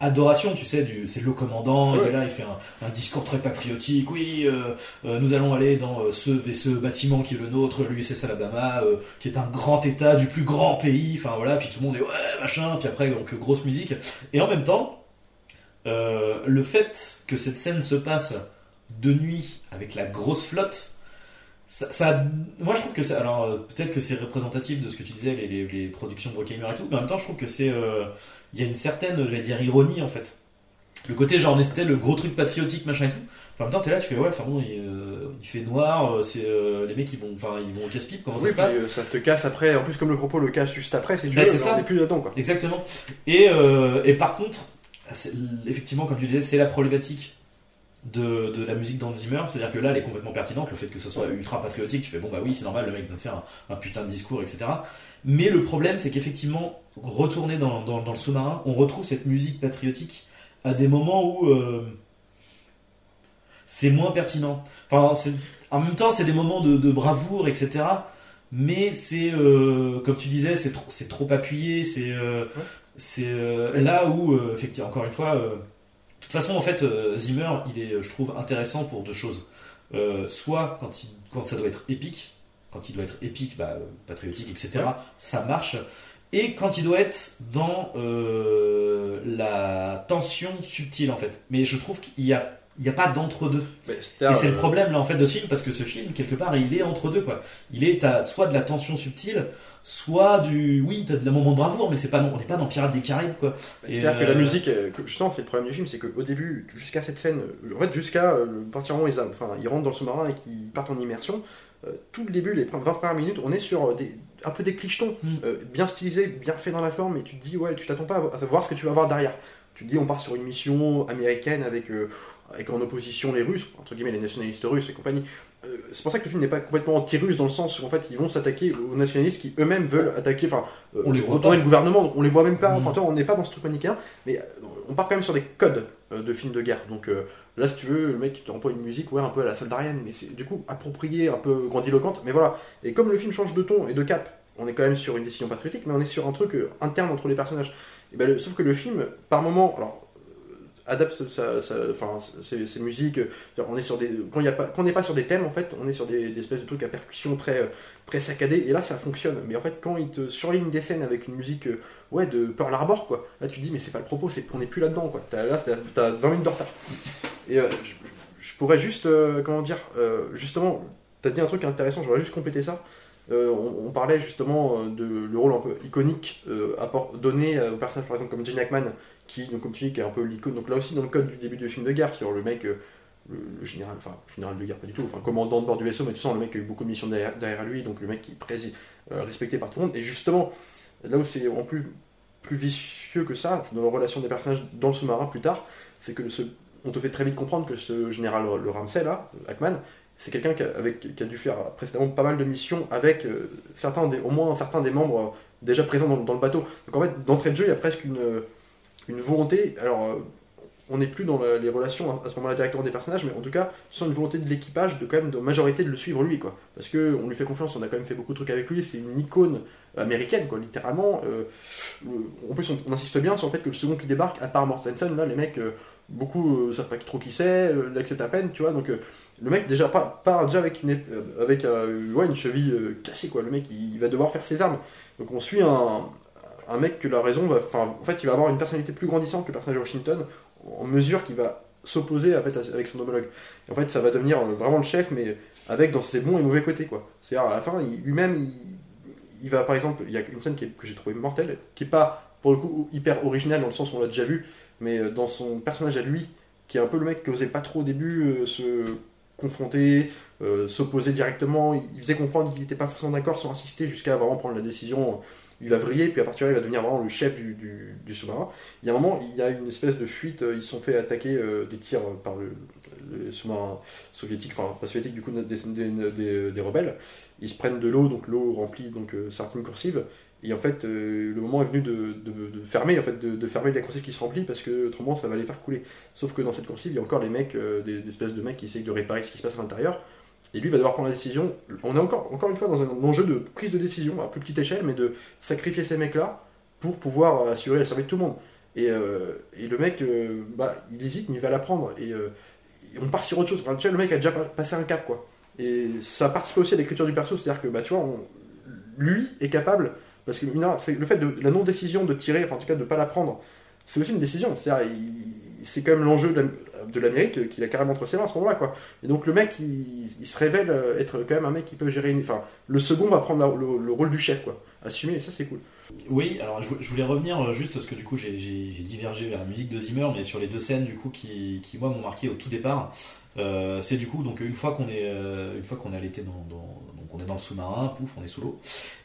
adoration, tu sais, du c'est le commandant. Il est là, il fait un, un discours très patriotique. Oui, euh, euh, nous allons aller dans euh, ce ce bâtiment qui est le nôtre, l'USS Alabama, qui est un grand État du plus grand pays. Enfin voilà, puis tout le monde est ouais machin. Puis après donc grosse musique. Et en même temps. Le fait que cette scène se passe de nuit avec la grosse flotte, ça, ça- moi je trouve que c'est, alors euh, peut-être que c'est représentatif de ce que tu disais, les, les- les productions de Bruckheimer et tout, mais en même temps je trouve que c'est, euh, il y a une certaine, j'allais dire ironie en fait. Le côté genre, on espétait le gros truc patriotique machin et tout. En même temps t'es là, tu fais ouais, enfin bon, il, euh, il fait noir, c'est euh, les mecs ils vont, enfin ils vont au casse-pipe, comment Oui, ça se passe ça te casse après. En plus, comme le propos le casse juste après, c'est du jeu, c'est ça. on n'est plus là-dedans quoi. Exactement. Et, et par contre, effectivement, comme tu disais, c'est la problématique de, de la musique d'Hans Zimmer. C'est-à-dire que là, elle est complètement pertinente. Le fait que ce soit ultra patriotique, tu fais bon, bah oui, c'est normal, le mec vient de faire un, un putain de discours, etc. Mais le problème, c'est qu'effectivement, retourner dans, dans, dans le sous-marin, on retrouve cette musique patriotique à des moments où euh, c'est moins pertinent. Enfin, en même temps, c'est des moments de, de bravoure, etc. Mais c'est, euh, comme tu disais, c'est trop, appuyé. C'est, euh, c'est là où, effectivement, encore une fois, de toute façon, en fait, euh, Zimmer, il est, je trouve, intéressant pour deux choses. Euh, soit quand, il, quand ça doit être épique, quand il doit être épique, bah, euh, patriotique, etc. Ça marche. Et quand il doit être dans euh, la tension subtile, en fait. Mais je trouve qu'il y a, il y a pas d'entre-deux. Et c'est le euh, problème là en fait de ce film parce que ce film quelque part il est entre deux quoi. Il est t'as soit de la tension subtile, soit du oui t'as de la moment de bravoure mais c'est pas non on n'est pas dans Pirates des Caraïbes quoi. C'est-à-dire que euh, la musique, euh, que- justement, c'est le problème du film, c'est qu'au début, jusqu'à cette scène, euh, en fait, jusqu'à euh, le partir où ils, enfin, ils rentrent dans le sous-marin et qu'ils partent en immersion, euh, tout le début, les 20 premières minutes, on est sur euh, des, un peu des clichetons, Mm. euh, bien stylisés, bien fait dans la forme, et tu te dis, ouais, tu t'attends pas à, à voir ce que tu vas voir derrière. Tu te dis, on part sur une mission américaine avec, euh, avec en opposition les Russes, entre guillemets les nationalistes russes et compagnie. Euh, c'est pour ça que le film n'est pas complètement anti-russe dans le sens où en fait ils vont s'attaquer aux nationalistes qui eux-mêmes veulent attaquer, enfin, euh, On les voit pas. le gouvernement, donc on les voit même pas. Mm. Enfin, tu vois, on n'est pas dans ce truc manichéen, mais euh, on part quand même sur des codes euh, de films de guerre. Donc là, si tu veux, le mec te emploie une musique, ouais, un peu à la soldat mais c'est du coup approprié, un peu grandiloquente, mais voilà. Et comme le film change de ton et de cap, on est quand même sur une décision patriotique, mais on est sur un truc interne entre les personnages. Et ben, le- sauf que le film, par moment, alors adapte sa, sa- enfin, ses, musiques. euh, On est sur des, quand on n'est pas sur des thèmes, en fait, on est sur des, espèces de trucs à percussion très, très saccadés. Et là, ça fonctionne. Mais en fait, quand il te surligne des scènes avec une musique, euh, ouais, de Pearl Harbor, quoi. Là, tu dis, mais c'est pas le propos, c'est qu'on n'est plus là-dedans, quoi. T'as, là, t'as, t'as 20 minutes de retard. Et euh, je, pourrais juste, comment dire, euh, justement, t'as dit un truc intéressant. Je voudrais juste compléter ça. Euh, on, parlait justement euh, de le rôle un peu iconique euh, donné euh, aux personnages par exemple comme Gene Hackman, qui, donc, comme tu dis, qui est un peu l'icône. Donc là aussi, dans le code du début du film de guerre, sur le mec, le, général, enfin, général de guerre, pas du tout, enfin, commandant de bord du vaisseau, mais tu sens le mec a eu beaucoup de missions derrière, lui, donc le mec qui est très respecté par tout le monde. Et justement, là où c'est en plus, plus vicieux que ça, dans la relation des personnages dans le sous-marin plus tard, c'est que on te fait très vite comprendre que ce général, le Ramsay, là, Hackman, c'est quelqu'un qui a, dû faire précédemment pas mal de missions avec euh, certains au moins certains des membres euh, déjà présents dans, le bateau. Donc en fait, d'entrée de jeu, il y a presque une, euh, volonté. Alors, on n'est plus dans les relations à, ce moment-là directement des personnages, mais en tout cas, sans une volonté de l'équipage de quand même de majorité de le suivre lui, quoi. Parce que on lui fait confiance, on a quand même fait beaucoup de trucs avec lui. C'est une icône américaine, quoi, littéralement. Le- en plus, on, insiste bien sur le fait que le second qui débarque, à part Mortensen, là, les mecs. Beaucoup euh, savent pas trop qui c'est, l'acceptent à peine, tu vois. Donc le mec déjà part, déjà avec une, euh, avec euh, ouais, une cheville euh, cassée, quoi. Le mec il, va devoir faire ses armes. Donc on suit un, un mec que la raison va. En fait, il va avoir une personnalité plus grandissante que le personnage de Washington, en mesure qu'il va s'opposer en fait, avec son homologue. Et en fait, ça va devenir vraiment le chef, mais avec dans ses bons et mauvais côtés, quoi. C'est-à-dire, à la fin, lui-même, il, va par exemple. Il y a une scène que j'ai trouvé mortelle, qui est pas pour le coup hyper originale dans le sens où on l'a déjà vu, mais dans son personnage à lui, qui est un peu le mec qui osait pas trop au début euh, se confronter, euh, s'opposer directement, il faisait comprendre qu'il n'était pas forcément d'accord sans insister jusqu'à vraiment prendre la décision. Il va vriller, puis à partir de là, il va devenir vraiment le chef du, sous-marin. Il y a un moment, il y a une espèce de fuite, euh, ils se sont fait attaquer euh, des tirs euh, par le, sous-marin soviétique, enfin pas soviétique du coup, des, des, rebelles. Ils se prennent de l'eau, donc l'eau remplit donc euh, certaines coursives. Et en fait, euh, le moment est venu de, fermer, en fait, de, fermer la coursive qui se remplit parce que autrement ça va les faire couler. Sauf que dans cette coursive, il y a encore les mecs, euh, des, espèces de mecs qui essayent de réparer ce qui se passe à l'intérieur. Et lui va devoir prendre la décision. On est encore, encore une fois dans un enjeu de prise de décision à plus petite échelle, mais de sacrifier ces mecs-là pour pouvoir assurer la survie de tout le monde. Et, euh, et le mec, bah, il hésite, mais il va la prendre. Et, on part sur autre chose. Enfin, tu vois, le mec a déjà pa- passé un cap, quoi. Et ça participe aussi à l'écriture du perso, c'est-à-dire que, bah, tu vois, lui est capable, parce que le fait de la non-décision de tirer, enfin, en tout cas de ne pas la prendre, c'est aussi une décision. C'est quand même l'enjeu de la- de l'Amérique qu'il a carrément entre ses mains à ce moment-là, quoi. Et donc le mec, il, se révèle euh, être quand même un mec qui peut gérer une... Enfin, le second va prendre le, le rôle du chef, quoi. Assumer, et ça, c'est cool. Oui, alors je, vou- je voulais revenir euh, juste parce que du coup j'ai divergé vers la musique de Zimmer, mais sur les deux scènes du coup qui, qui moi m'ont marqué au tout départ. Euh, c'est du coup donc une fois qu'on est euh, une fois qu'on est allé dans, dans- donc on est dans le sous-marin, pouf, on est sous l'eau,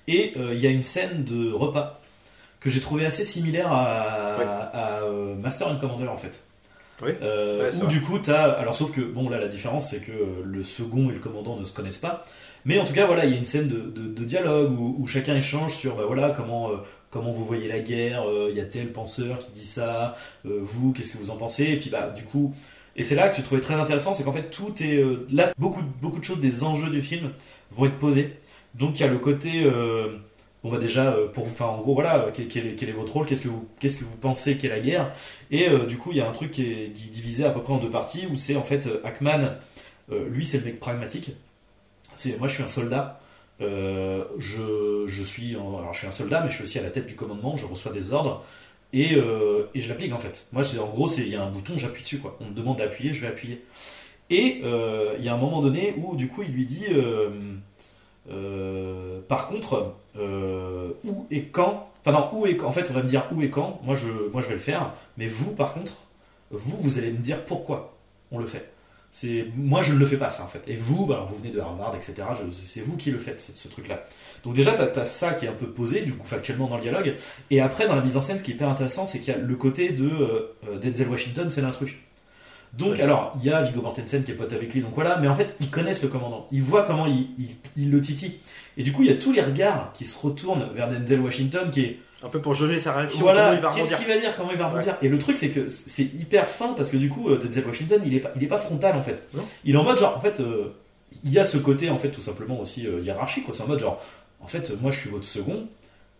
et euh, il y a une scène de repas que j'ai trouvé assez similaire à, Ouais. à, euh, Master and Commander en fait. Oui. Euh, Ouais, où du coup t'as alors sauf que bon là la différence c'est que le second et le commandant ne se connaissent pas mais en tout cas voilà il y a une scène de, de- de dialogue où, où chacun échange sur bah, voilà comment euh, comment vous voyez la guerre euh, il y a tel penseur qui dit ça euh, vous qu'est-ce que vous en pensez? Et puis bah du coup et c'est là que j'ai trouvé très intéressant c'est qu'en fait tout est euh, là beaucoup beaucoup de choses des enjeux du film vont être posés. Donc il y a le côté euh, bon bah déjà euh, pour vous enfin en gros voilà euh, quel, est, votre rôle qu'est-ce que vous pensez qu'est la guerre. Et du coup il y a un truc qui est di- divisé à peu près en deux parties où c'est en fait Hackman lui c'est le mec pragmatique. C'est moi je suis un soldat. Je, suis alors je suis un soldat mais je suis aussi à la tête du commandement je reçois des ordres et, euh, et je l'applique en fait. Moi en gros il y a un bouton j'appuie dessus on me demande d'appuyer je vais appuyer. Et euh, il y a un moment donné où du coup il lui dit euh, par contre où et quand enfin où et quand en fait on va me dire où et quand. Moi je vais le faire. Mais vous par contre vous vous allez me dire pourquoi on le fait. Moi je ne le fais pas ça en fait. Et vous bah, vous venez de Harvard etc c'est vous qui le faites ce, ce truc là donc déjà tu as, ça qui est un peu posé du coup factuellement dans le dialogue et après dans la mise en scène ce qui est hyper intéressant c'est qu'il y a le côté de euh, euh, Denzel Washington c'est l'intrus donc Ouais. alors il y a Viggo Mortensen qui est pote avec lui donc voilà mais en fait ils connaissent le commandant ils voient comment il, il, il le titille et du coup il y a tous les regards qui se retournent vers Denzel Washington qui est Un peu pour jauger sa réaction, voilà, qu'est-ce qu'il va dire, comment il va rebondir. Et le truc, c'est que c'est hyper fin parce que du coup, euh, Denzel Washington, il est pas, il est pas frontal en fait. Il est en mode genre, en fait, euh, il y a ce côté en fait tout simplement aussi euh, hiérarchique. quoi. C'est en mode genre, en fait, moi je suis votre second,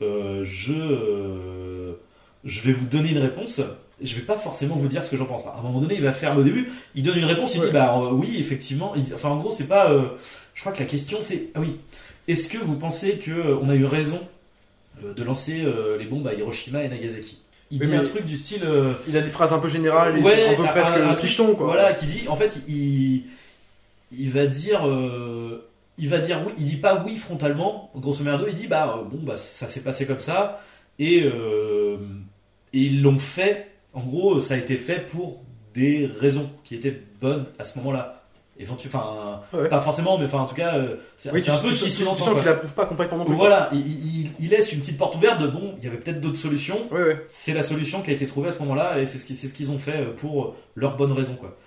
euh, je, euh, je vais vous donner une réponse. Je vais pas forcément vous dire ce que j'en pense. À un moment donné, il va faire au début, il donne une réponse, il Ouais. dit bah euh, oui, effectivement. Il dit- enfin, en gros, c'est pas. je crois que la question c'est ah oui, est-ce que vous pensez que euh, on a eu raison de lancer les bombes à Hiroshima et Nagasaki? Il dit mais- un truc du style. Il a des phrases un peu générales, et Ouais, un peu presque un- un tricheton, quoi. voilà, qui dit, en fait, il, il va dire, euh, il va dire oui, il dit pas oui frontalement, grosso merdo, il dit bah euh, bon bah ça s'est passé comme ça et, euh, et ils l'ont fait. En gros, ça a été fait pour des raisons qui étaient bonnes à ce moment-là. Enfin, Ouais. pas forcément, mais enfin en tout cas, euh, c'est Oui, un peu ce qui tu- sous-entend. Tu sens quoi. qu'il approuve pas complètement plus. Voilà, il, il- il laisse une petite porte ouverte de bon, il y avait peut-être d'autres solutions. Ouais, ouais. C'est la solution qui a été trouvée à ce moment-là et c'est ce qu'ils ont fait pour leurs bonnes raisons quoi.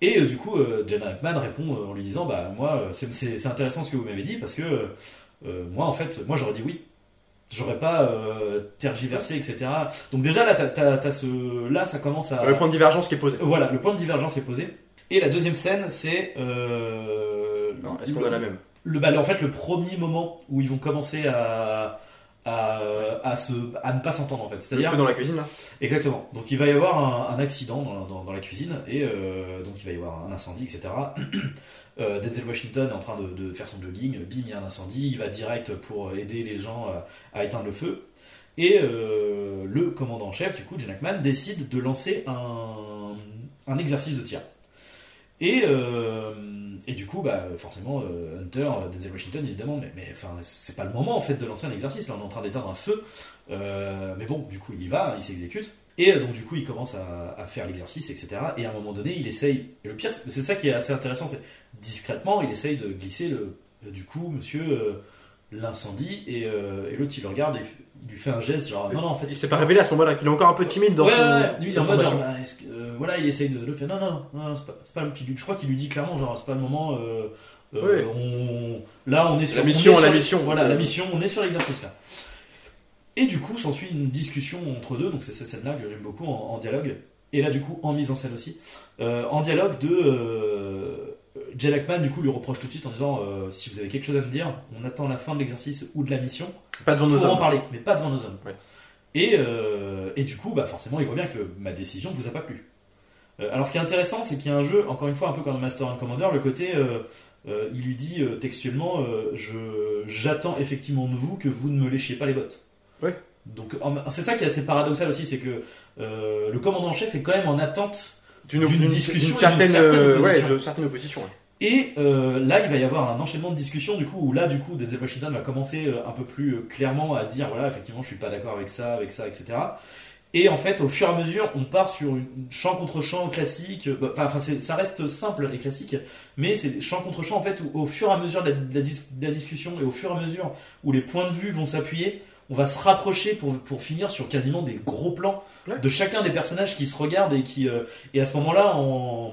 Et euh, du coup, euh, Jenna Hackman répond euh, en lui disant bah moi euh, c'est- intéressant ce que vous m'avez dit parce que moi en fait moi j'aurais dit oui. J'aurais pas tergiversé etc. Donc déjà là t'as ce là ça commence à Le point de divergence qui est posé. voilà le point de divergence est posé. Et la deuxième scène c'est Alors, Est-ce qu'on a la même? le, bah, en fait, le premier moment où ils vont commencer à, à, à, se, à ne pas s'entendre, en fait. C'est-à-dire, feu dans la cuisine là exactement. Donc, il va y avoir un, un accident dans, dans, dans la cuisine, et euh, donc il va y avoir un incendie, etc. Euh, Denzel Washington est en train de, de faire son jogging, bim, il y a un incendie, il va direct pour aider les gens à, à éteindre le feu. Et euh, le commandant en chef, du coup, Jen Hackman, décide de lancer un, un exercice de tir. Et, euh, et du coup, bah, forcément, euh, Hunter, euh, Denzel Washington, il se demande, mais, mais c'est pas le moment en fait de lancer un exercice. Là, on est en train d'éteindre un feu. Euh, mais bon, du coup, il y va, il s'exécute. Et donc, du coup, il commence à, à faire l'exercice, etc. Et à un moment donné, il essaye. Et le pire, c'est ça qui est assez intéressant, c'est discrètement, il essaye de glisser le. Du coup, monsieur, l'incendie. Et, euh, et l'autre, il le regarde et il lui fait un geste, genre, non, non, en fait. Il s'est pas révélé à ce moment-là, qu'il est encore un peu timide dans ouais, son. ouais. Lui, il en mode genre, bah, que- euh, voilà, il essaye de le faire. Non, non, non, c'est pas, c'est pas puis Je crois qu'il lui dit clairement, genre, c'est pas le moment. euh, euh, on, là, on est sur La on mission, sur la mission. Voilà, la mission, on est sur l'exercice là. Et du coup, s'ensuit une discussion entre deux, donc c'est cette scène-là que j'aime beaucoup en, en dialogue. Et là, du coup, en mise en scène aussi. En dialogue de. Euh, Jay Lackman, du coup, lui reproche tout de suite en disant euh, Si vous avez quelque chose à me dire, on attend la fin de l'exercice ou de la mission Pas devant nos pour en hommes. parler, mais pas devant nos hommes. Ouais. Et, euh, et du coup, bah forcément, il voit bien que ma décision ne vous a pas plu. Euh, alors, ce qui est intéressant, c'est qu'il y a un jeu, encore une fois, un peu comme dans Master and Commander, le côté, il lui dit textuellement, je j'attends effectivement de vous que vous ne me léchiez pas les bottes. Ouais. Donc, en- c'est ça qui est assez paradoxal aussi, c'est que le commandant en chef est quand même en attente D'une discussion certaine, certaine euh, opposition. Et euh, là, il va y avoir un enchaînement de discussions, du coup, où là, du coup, Denzel Washington va commencer euh, un peu plus clairement à dire, voilà, effectivement, je suis pas d'accord avec ça, avec ça, etc. Et en fait, au fur et à mesure, on part sur une champ contre champ classique. Bah, Enfin, ça reste simple et classique, mais c'est champ contre champ en fait où, au fur et à mesure de la, de la dis- de la discussion et au fur et à mesure où les points de vue vont s'appuyer, on va se rapprocher pour, pour finir sur quasiment des gros plans Ouais. de chacun des personnages qui se regardent et qui euh, et à ce moment-là en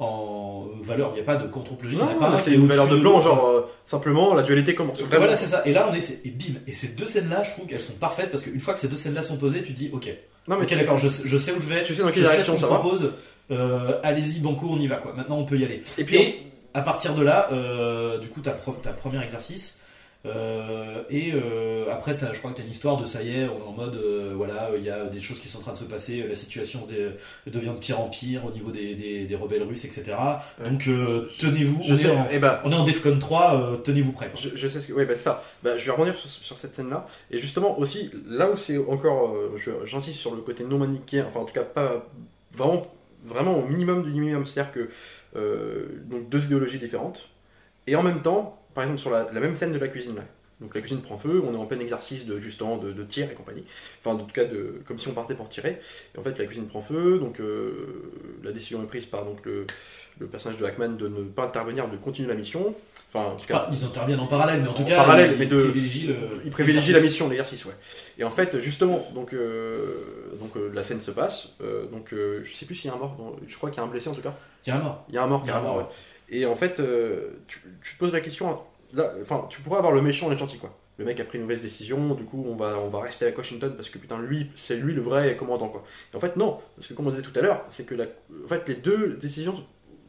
en valeur, il n'y a pas de contre-plongée, il a pas c'est est une valeur de plan, genre euh, simplement la dualité commence. Voilà, c'est ça. Et là, on est, et bim. Et ces deux scènes-là, je trouve qu'elles sont parfaites parce qu'une fois que ces deux scènes-là sont posées, tu te dis, ok, Non, mais ok, d'accord, je, sais- je sais où je vais, tu sais dans je quelle sais ce direction qu'on ça va. propose. Euh, allez-y, banco, on y va, quoi. Maintenant, on peut y aller. Et puis, Et à partir de là, euh, du coup, t'as pro- t'as premier exercice. Euh, et euh, après, je crois que tu as une histoire de ça y est, on est en mode, euh, voilà, il y a des choses qui sont en train de se passer, la situation se dé- devient de pire en pire au niveau des, des, des rebelles russes, etc. Donc, tenez-vous, on, sais, est en, eh ben, on est en Defcon 3, euh, tenez-vous prêts. Je, je sais ce que. Oui, bah, ça. Bah, je vais rebondir sur, sur cette scène-là. Et justement, aussi, là où c'est encore. J'insiste sur le côté non manichéen, enfin, en tout cas, pas. Vraiment, vraiment au minimum du minimum. C'est-à-dire que. donc, deux idéologies différentes. Et en même temps, par exemple, sur la, la même scène de la cuisine, là. Donc, la cuisine prend feu, on est en plein exercice de, justement, de, de tir et compagnie. Enfin, en tout cas, de, comme si on partait pour tirer. Et en fait, la cuisine prend feu, donc euh, la décision est prise par donc, le, le personnage de Hackman de ne pas intervenir, de continuer la mission. Enfin, en tout cas, Enfin, ils interviennent en parallèle, mais en tout En cas, parallèle, ils, mais de- privilégient le. la mission, l'exercice, ouais. Et en fait, justement, donc, euh, donc euh, la scène se passe. donc, je sais plus s'il y a un mort. dans- je crois qu'il y a un blessé en tout cas. Carrément. Il y a un mort, Il y a un carrément. mort, ouais. Et en fait, euh, tu, te poses la question. Enfin, tu pourrais avoir le méchant et le gentil, quoi. Le mec a pris une mauvaise décision. Du coup, on va, on va rester avec Washington parce que putain, lui, c'est lui le vrai commandant, quoi. En fait, non, parce que comme on disait tout à l'heure, c'est que en fait, les deux décisions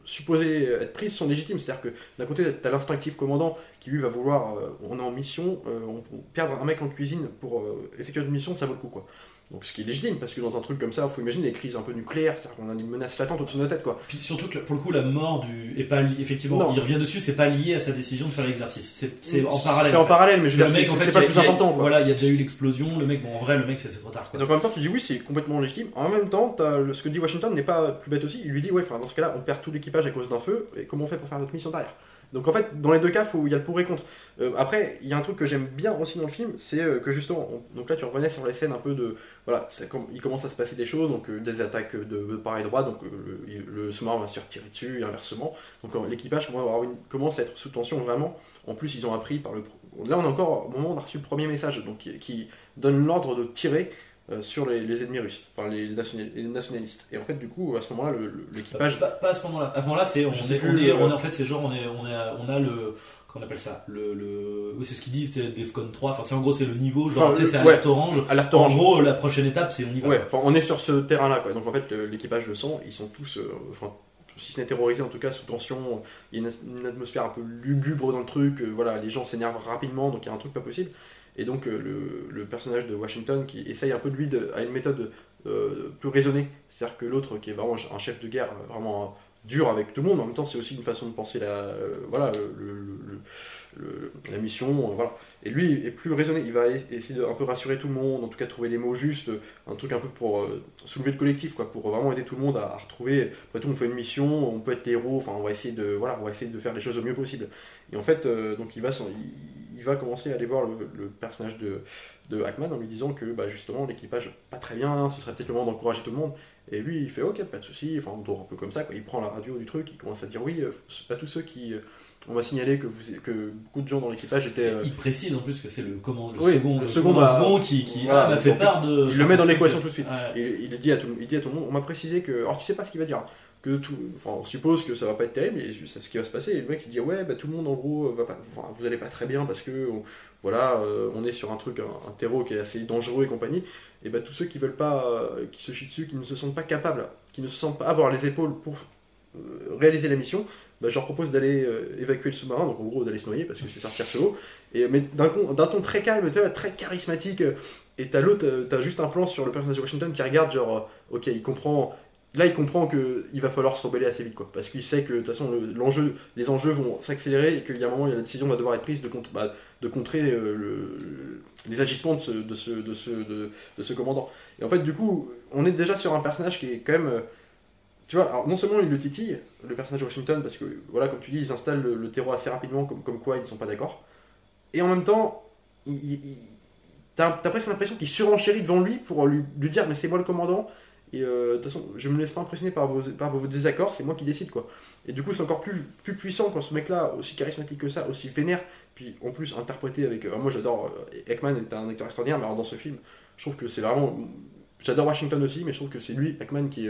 supposées être prises sont légitimes. C'est-à-dire que d'un côté, tu as l'instinctif commandant qui lui va vouloir, euh, on est en mission, euh, on, on- perdre un mec en cuisine pour effectuer une mission, ça vaut le coup quoi. Donc ce qui est légitime, parce que dans un truc comme ça, il faut imaginer les crises un peu nucléaires, c'est-à-dire qu'on a une menace latente au-dessus de nos têtes, quoi. Puis surtout que pour le coup, la mort du. est pas li- effectivement, Non. il revient dessus, c'est pas lié à sa décision de faire l'exercice. C'est c'est en parallèle. C'est en parallèle, mais je veux Le dire, mec, c'est en fait, c'est pas le plus a- important, quoi. Voilà, il y a déjà eu l'explosion. Le mec, bon, en vrai, le mec, c'est trop tard, quoi. donc en même temps, tu dis oui, c'est complètement légitime. En même temps, ce que dit Washington n'est pas plus bête aussi. Il lui dit ouais, enfin, dans ce cas-là, on perd tout l'équipage à cause d'un feu. Et comment on fait pour faire notre mission derrière? Donc en fait, dans les deux cas, il y a le pour et contre. Euh, après, il y a un truc que j'aime bien aussi dans le film, c'est euh, que justement, on- donc là, tu revenais sur les scènes un peu de voilà, ça com- il commence à se passer des choses, donc euh, des attaques de, de part et droit, donc le, le sous-marin va se faire tirer dessus et inversement. Donc l'équipage commence à, être sous tension vraiment. En plus, ils ont appris par le. Là, on est encore au moment où on a reçu le premier message, donc qui, donne l'ordre de tirer sur les, les ennemis russes, enfin les, national- les nationalistes. Et en fait, du coup, à ce moment-là, l'équipage. Pas, pas à ce moment-là. À ce moment-là, c'est on, on est, euh, on est- en fait, c'est genre on est, on est, on a le, qu'on appelle ça, le, le, oui, c'est ce qu'ils disent, c'était Defcon 3. Enfin, c'est en gros, c'est le niveau, genre, Enfin, tu sais, c'est ouais. alerte orange. Alerte En orange. gros, la prochaine étape, c'est on y va. Ouais, enfin, on est sur ce terrain-là, quoi. Donc en fait, l'équipage le sent, ils sont tous, euh, enfin, si ce n'est terrorisés, en tout cas sous tension. Il y a une atmosphère un peu lugubre dans le truc. euh, voilà, les gens s'énervent rapidement, donc il y a un truc pas possible. Et donc euh, le, personnage de Washington qui essaye un peu de lui de, a une méthode euh, plus raisonnée, c'est-à-dire que l'autre qui est vraiment un chef de guerre vraiment dur avec tout le monde, mais en même temps c'est aussi une façon de penser la, euh, voilà, la mission, voilà. Et lui est plus raisonné, il va essayer de un peu rassurer tout le monde, en tout cas trouver les mots justes, un truc un peu pour soulever le collectif, quoi, pour vraiment aider tout le monde à, à retrouver. Après tout, on fait une mission, on peut être les héros, enfin, on va essayer de, voilà, on va essayer de faire les choses au mieux possible. Et en fait, donc il va, il, il va commencer à aller voir le, le personnage de, de Hackman en lui disant que, bah, justement, l'équipage pas très bien, ce serait peut-être le moment d'encourager tout le monde. Et lui, il fait ok, pas de souci, enfin, on tourne un peu comme ça, quoi. Il prend la radio du truc, il commence à dire oui, euh, à tous ceux qui. euh, on m'a signalé que, vous, que beaucoup de gens dans l'équipage étaient. euh, Il précise en plus que c'est le, comment, le Oui, second, le le second, second, qui, qui voilà, m'a fait part de. il le met dans l'équation tout de suite. Ouais. Il dit, à tout, il dit à tout le monde, on m'a précisé que. Alors tu sais pas ce qu'il va dire. Que tout, enfin, on suppose que ça va pas être terrible, et c'est ce qui va se passer. Et le mec il dit ouais, bah, tout le monde en gros va pas, vous allez pas très bien parce que on- voilà, euh, on est sur un truc, un, un terreau qui est assez dangereux et compagnie. Et bah tous ceux qui veulent pas, euh, qui se chient dessus, qui ne se sentent pas capables, qui ne se sentent pas avoir les épaules pour euh, réaliser la mission, bah, je leur propose d'aller euh, évacuer le sous-marin, donc en gros d'aller se noyer parce que c'est sortir sous l'eau. Et mais d'un ton très calme, très charismatique. euh, Et t'as l'autre, euh, t'as juste un plan sur le personnage de Washington qui regarde, genre, euh, ok, il comprend. Là, il comprend que il va falloir se rebeller assez vite, quoi. Parce qu'il sait que de toute façon, le- l'enjeu, les enjeux vont s'accélérer et qu'il y a un moment, la décision va devoir être prise de, bah, contrer euh, le- les agissements de ce, commandant. Et en fait, du coup, on est déjà sur un personnage qui est quand même. euh, tu vois, non seulement il le titille, le personnage Washington, parce que, voilà, comme tu dis, ils installent le, le terreau assez rapidement, comme, quoi ils ne sont pas d'accord. Et en même temps, il, il- t'as presque l'impression qu'il surenchérit devant lui pour lui dire Mais c'est moi le commandant, et euh, de toute façon, je me laisse pas impressionner par vos, par vos désaccords, c'est moi qui décide, quoi. Et du coup, c'est encore plus, plus puissant quand ce mec-là, aussi charismatique que ça, aussi vénère, puis en plus interprété avec. euh, moi, j'adore. euh, Ekman est un acteur extraordinaire, mais alors dans ce film, je trouve que c'est vraiment. J'adore Washington aussi, mais je trouve que c'est lui, Ekman, qui.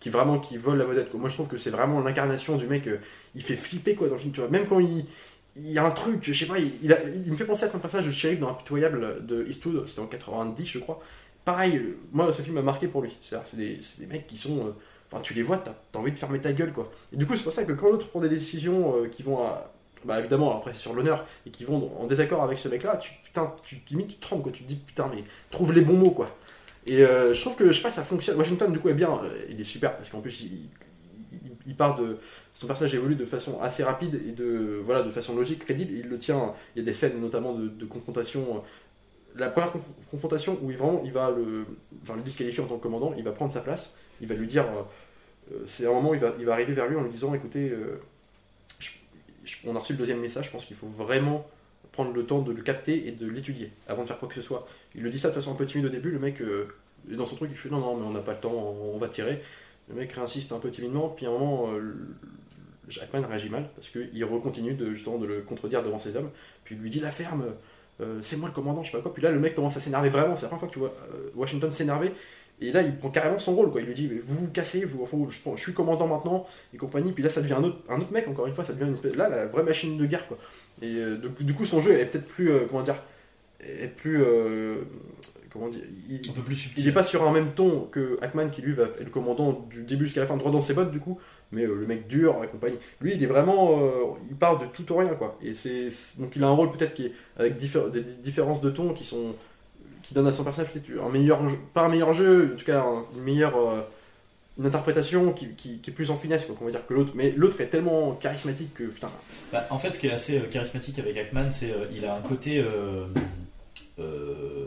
qui vraiment qui vole la vedette quoi. moi je trouve que c'est vraiment l'incarnation du mec il fait flipper quoi dans le film tu vois même quand il il y a un truc je sais pas il, il me fait penser à son passage de shérif dans Impitoyable de Eastwood c'était en 90 je crois pareil euh, moi ce film m'a marqué pour lui c'est des, mecs qui sont euh, enfin tu les vois t'as as envie de fermer ta gueule quoi et du coup c'est pour ça que quand l'autre prend des décisions euh, qui vont à bah évidemment après c'est sur l'honneur et qui vont en désaccord avec ce mec là tu putain tu limite tu te quoi tu te dis putain mais trouve les bons mots quoi et je trouve que, je sais pas, ça fonctionne. Washington, du coup, est bien. il est super parce qu'en plus, il, part de. Son personnage évolue de façon assez rapide et de, voilà, de façon logique, crédible. Il le tient. Il y a des scènes, notamment, de confrontation. La première conf- confrontation où il, il va le, disqualifier en tant que commandant, il va prendre sa place. Il va lui dire. euh, euh, c'est un moment où il va, arriver vers lui en lui disant écoutez, euh, on a reçu le deuxième message, je pense qu'il faut vraiment prendre le temps de le capter et de l'étudier avant de faire quoi que ce soit. Il le dit ça de façon un peu timide au début, le mec, dans son truc, il fait non, non, mais on n'a pas le temps, on, va tirer. Le mec réinsiste un peu timidement, puis à un moment, Jackman réagit mal, parce qu'il recontinue de, justement de le contredire devant ses hommes, puis il lui dit la ferme, euh, c'est moi le commandant, je sais pas quoi. Puis là, le mec commence à s'énerver vraiment, c'est la première fois que tu vois euh, Washington s'énerver, et là, il prend carrément son rôle, quoi. Il lui dit, mais vous vous cassez, vous, je, je suis commandant maintenant, et compagnie. Puis là, ça devient un autre, un mec, encore une fois, ça devient une espèce, là, la vraie machine de guerre, quoi. Et euh, donc, du coup, son jeu est peut-être plus, comment dire, est plus, comment dire, il, Un peu plus il subtil. n'est pas sur un même ton que Hackman qui lui va être le commandant du début jusqu'à la fin droit dans ses bottes du coup mais euh, le mec dur et compagnie lui il est vraiment euh, il part de tout au rien quoi et c'est donc il a un rôle peut-être qui est avec diffé- des différences de ton qui sont qui donne à son personnage peut-être un meilleur jeu, pas un meilleur jeu, en tout cas un- une meilleure euh, une interprétation qui, qui- qui est plus en finesse, quoi, qu'on va dire que l'autre. Mais l'autre est tellement charismatique que putain. Bah, en fait, ce qui est assez euh, charismatique avec Hackman, c'est euh, il a un côté euh, euh,